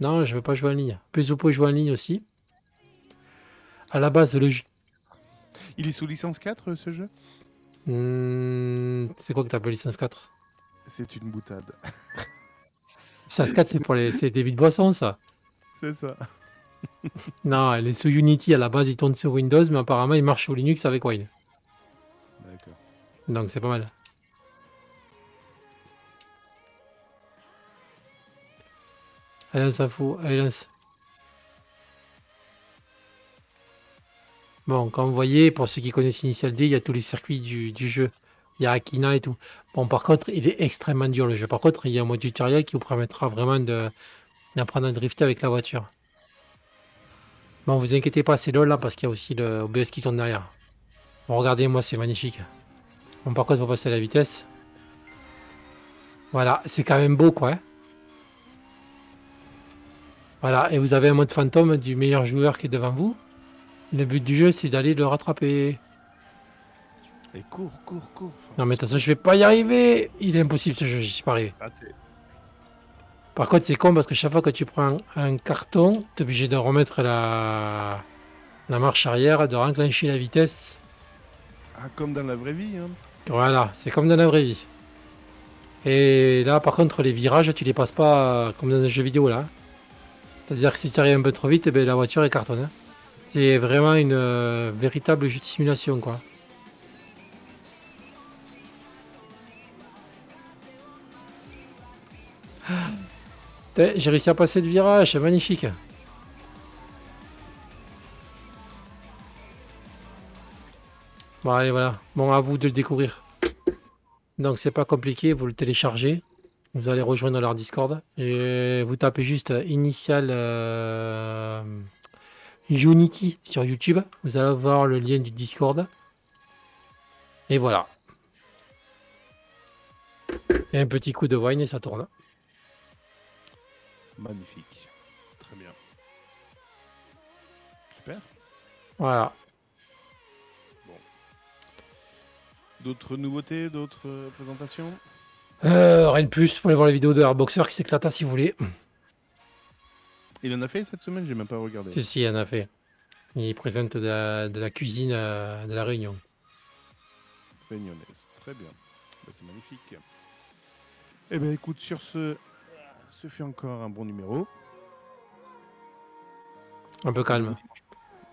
Speaker 1: Non, je veux pas jouer en ligne. Plus vous pouvez jouer en ligne aussi. À la base, le jeu.
Speaker 2: Il est sous licence 4, ce jeu?
Speaker 1: Hmm, c'est quoi que t'appelles licence 4
Speaker 2: C'est une boutade.
Speaker 1: Licence 4, c'est pour les. C'est des vides boissons, ça.
Speaker 2: C'est ça. (laughs)
Speaker 1: Non, elle est sous Unity. À la base, il tourne sur Windows, mais apparemment, il marche sur Linux avec Wine.
Speaker 2: D'accord.
Speaker 1: Donc, c'est pas mal. Allez, s'en fout. Allez, lance. Bon, comme vous voyez, pour ceux qui connaissent Initial D, il y a tous les circuits du, du jeu. Il y a Akina et tout. Bon, par contre, il est extrêmement dur le jeu. Par contre, il y a un mode tutoriel qui vous permettra vraiment d'apprendre à drifter avec la voiture. Bon, vous inquiétez pas, c'est LOL là parce qu'il y a aussi le OBS qui tourne derrière. Bon, regardez, moi, c'est magnifique. Bon, par contre, faut passer à la vitesse. Voilà, c'est quand même beau, quoi. hein. Voilà, et vous avez un mode fantôme du meilleur joueur qui est devant vous. Le but du jeu, c'est d'aller le rattraper.
Speaker 2: Et cours, cours, cours.
Speaker 1: Non, mais de toute façon, je vais pas y arriver. Il est impossible ce jeu, j'y suis pas arrivé.
Speaker 2: Raté.
Speaker 1: Par contre, c'est con parce que chaque fois que tu prends un carton, tu es obligé de remettre la... la marche arrière, de renclencher la vitesse.
Speaker 2: Ah, comme dans la vraie vie, hein.
Speaker 1: Voilà, c'est comme dans la vraie vie. Et là, par contre, les virages, tu les passes pas euh, comme dans un jeu vidéo là. C'est-à-dire que si tu arrives un peu trop vite, eh ben, la voiture est cartonne. hein. C'est vraiment une euh, véritable jeu de simulation, quoi. J'ai réussi à passer le virage, magnifique. Bon, allez, voilà. Bon, à vous de le découvrir. Donc, c'est pas compliqué, vous le téléchargez. Vous allez rejoindre leur Discord et vous tapez juste initial euh, Unity sur YouTube. Vous allez voir le lien du Discord. Et voilà. Et un petit coup de wine et ça tourne.
Speaker 2: Magnifique. Très bien. Super.
Speaker 1: Voilà.
Speaker 2: D'autres nouveautés, d'autres présentations?
Speaker 1: Euh, rien de plus. Vous pouvez voir la vidéo de Airboxer qui s'éclata si vous voulez.
Speaker 2: Il en a fait cette semaine, j'ai même pas regardé.
Speaker 1: Si, si, il en a fait. Il présente de la, de la cuisine euh, de la Réunion.
Speaker 2: Réunionnaise. Très bien. Bah, c'est magnifique. Eh bien, écoute, sur ce, ce fut encore un bon numéro.
Speaker 1: Un peu calme.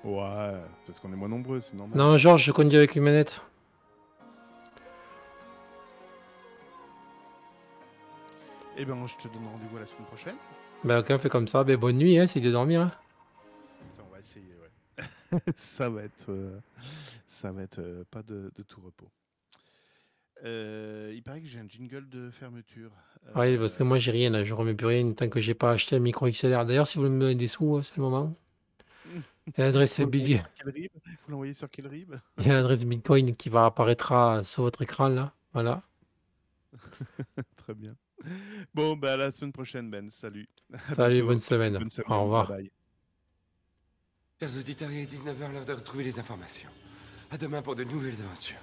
Speaker 2: Ouais, parce qu'on est moins nombreux, c'est normal.
Speaker 1: Non, Georges, je conduis avec une manette.
Speaker 2: Eh bien, je te donne rendez-vous la semaine prochaine.
Speaker 1: Ben, ok, on fait comme ça. Ben, bonne nuit, hein, c'est de dormir. hein.
Speaker 2: On va essayer, ouais. (laughs) ça va être, euh, ça va être euh, pas de, de tout repos. Euh, il paraît que j'ai un jingle de fermeture.
Speaker 1: Oui, parce que
Speaker 2: Euh,
Speaker 1: moi, j'ai rien. Là. Je remets plus rien tant que j'ai pas acheté un micro XLR. D'ailleurs, si vous voulez me donner des sous, euh, c'est le moment. Il y a l'adresse
Speaker 2: faut l'envoyer
Speaker 1: Bit-
Speaker 2: sur quel RIB? Faut l'envoyer sur RIB? (laughs)
Speaker 1: Il y a l'adresse Bitcoin qui va apparaîtra sur votre écran là. Voilà. (laughs)
Speaker 2: Très bien. Bon, bah à la semaine prochaine, Ben. Salut. À
Speaker 1: Salut,
Speaker 2: bientôt.
Speaker 1: bonne semaine.
Speaker 2: bonne
Speaker 1: Au revoir.
Speaker 2: Bye bye.
Speaker 5: Chers auditeurs, il est 19h, l'heure de retrouver les informations. À demain pour de nouvelles aventures.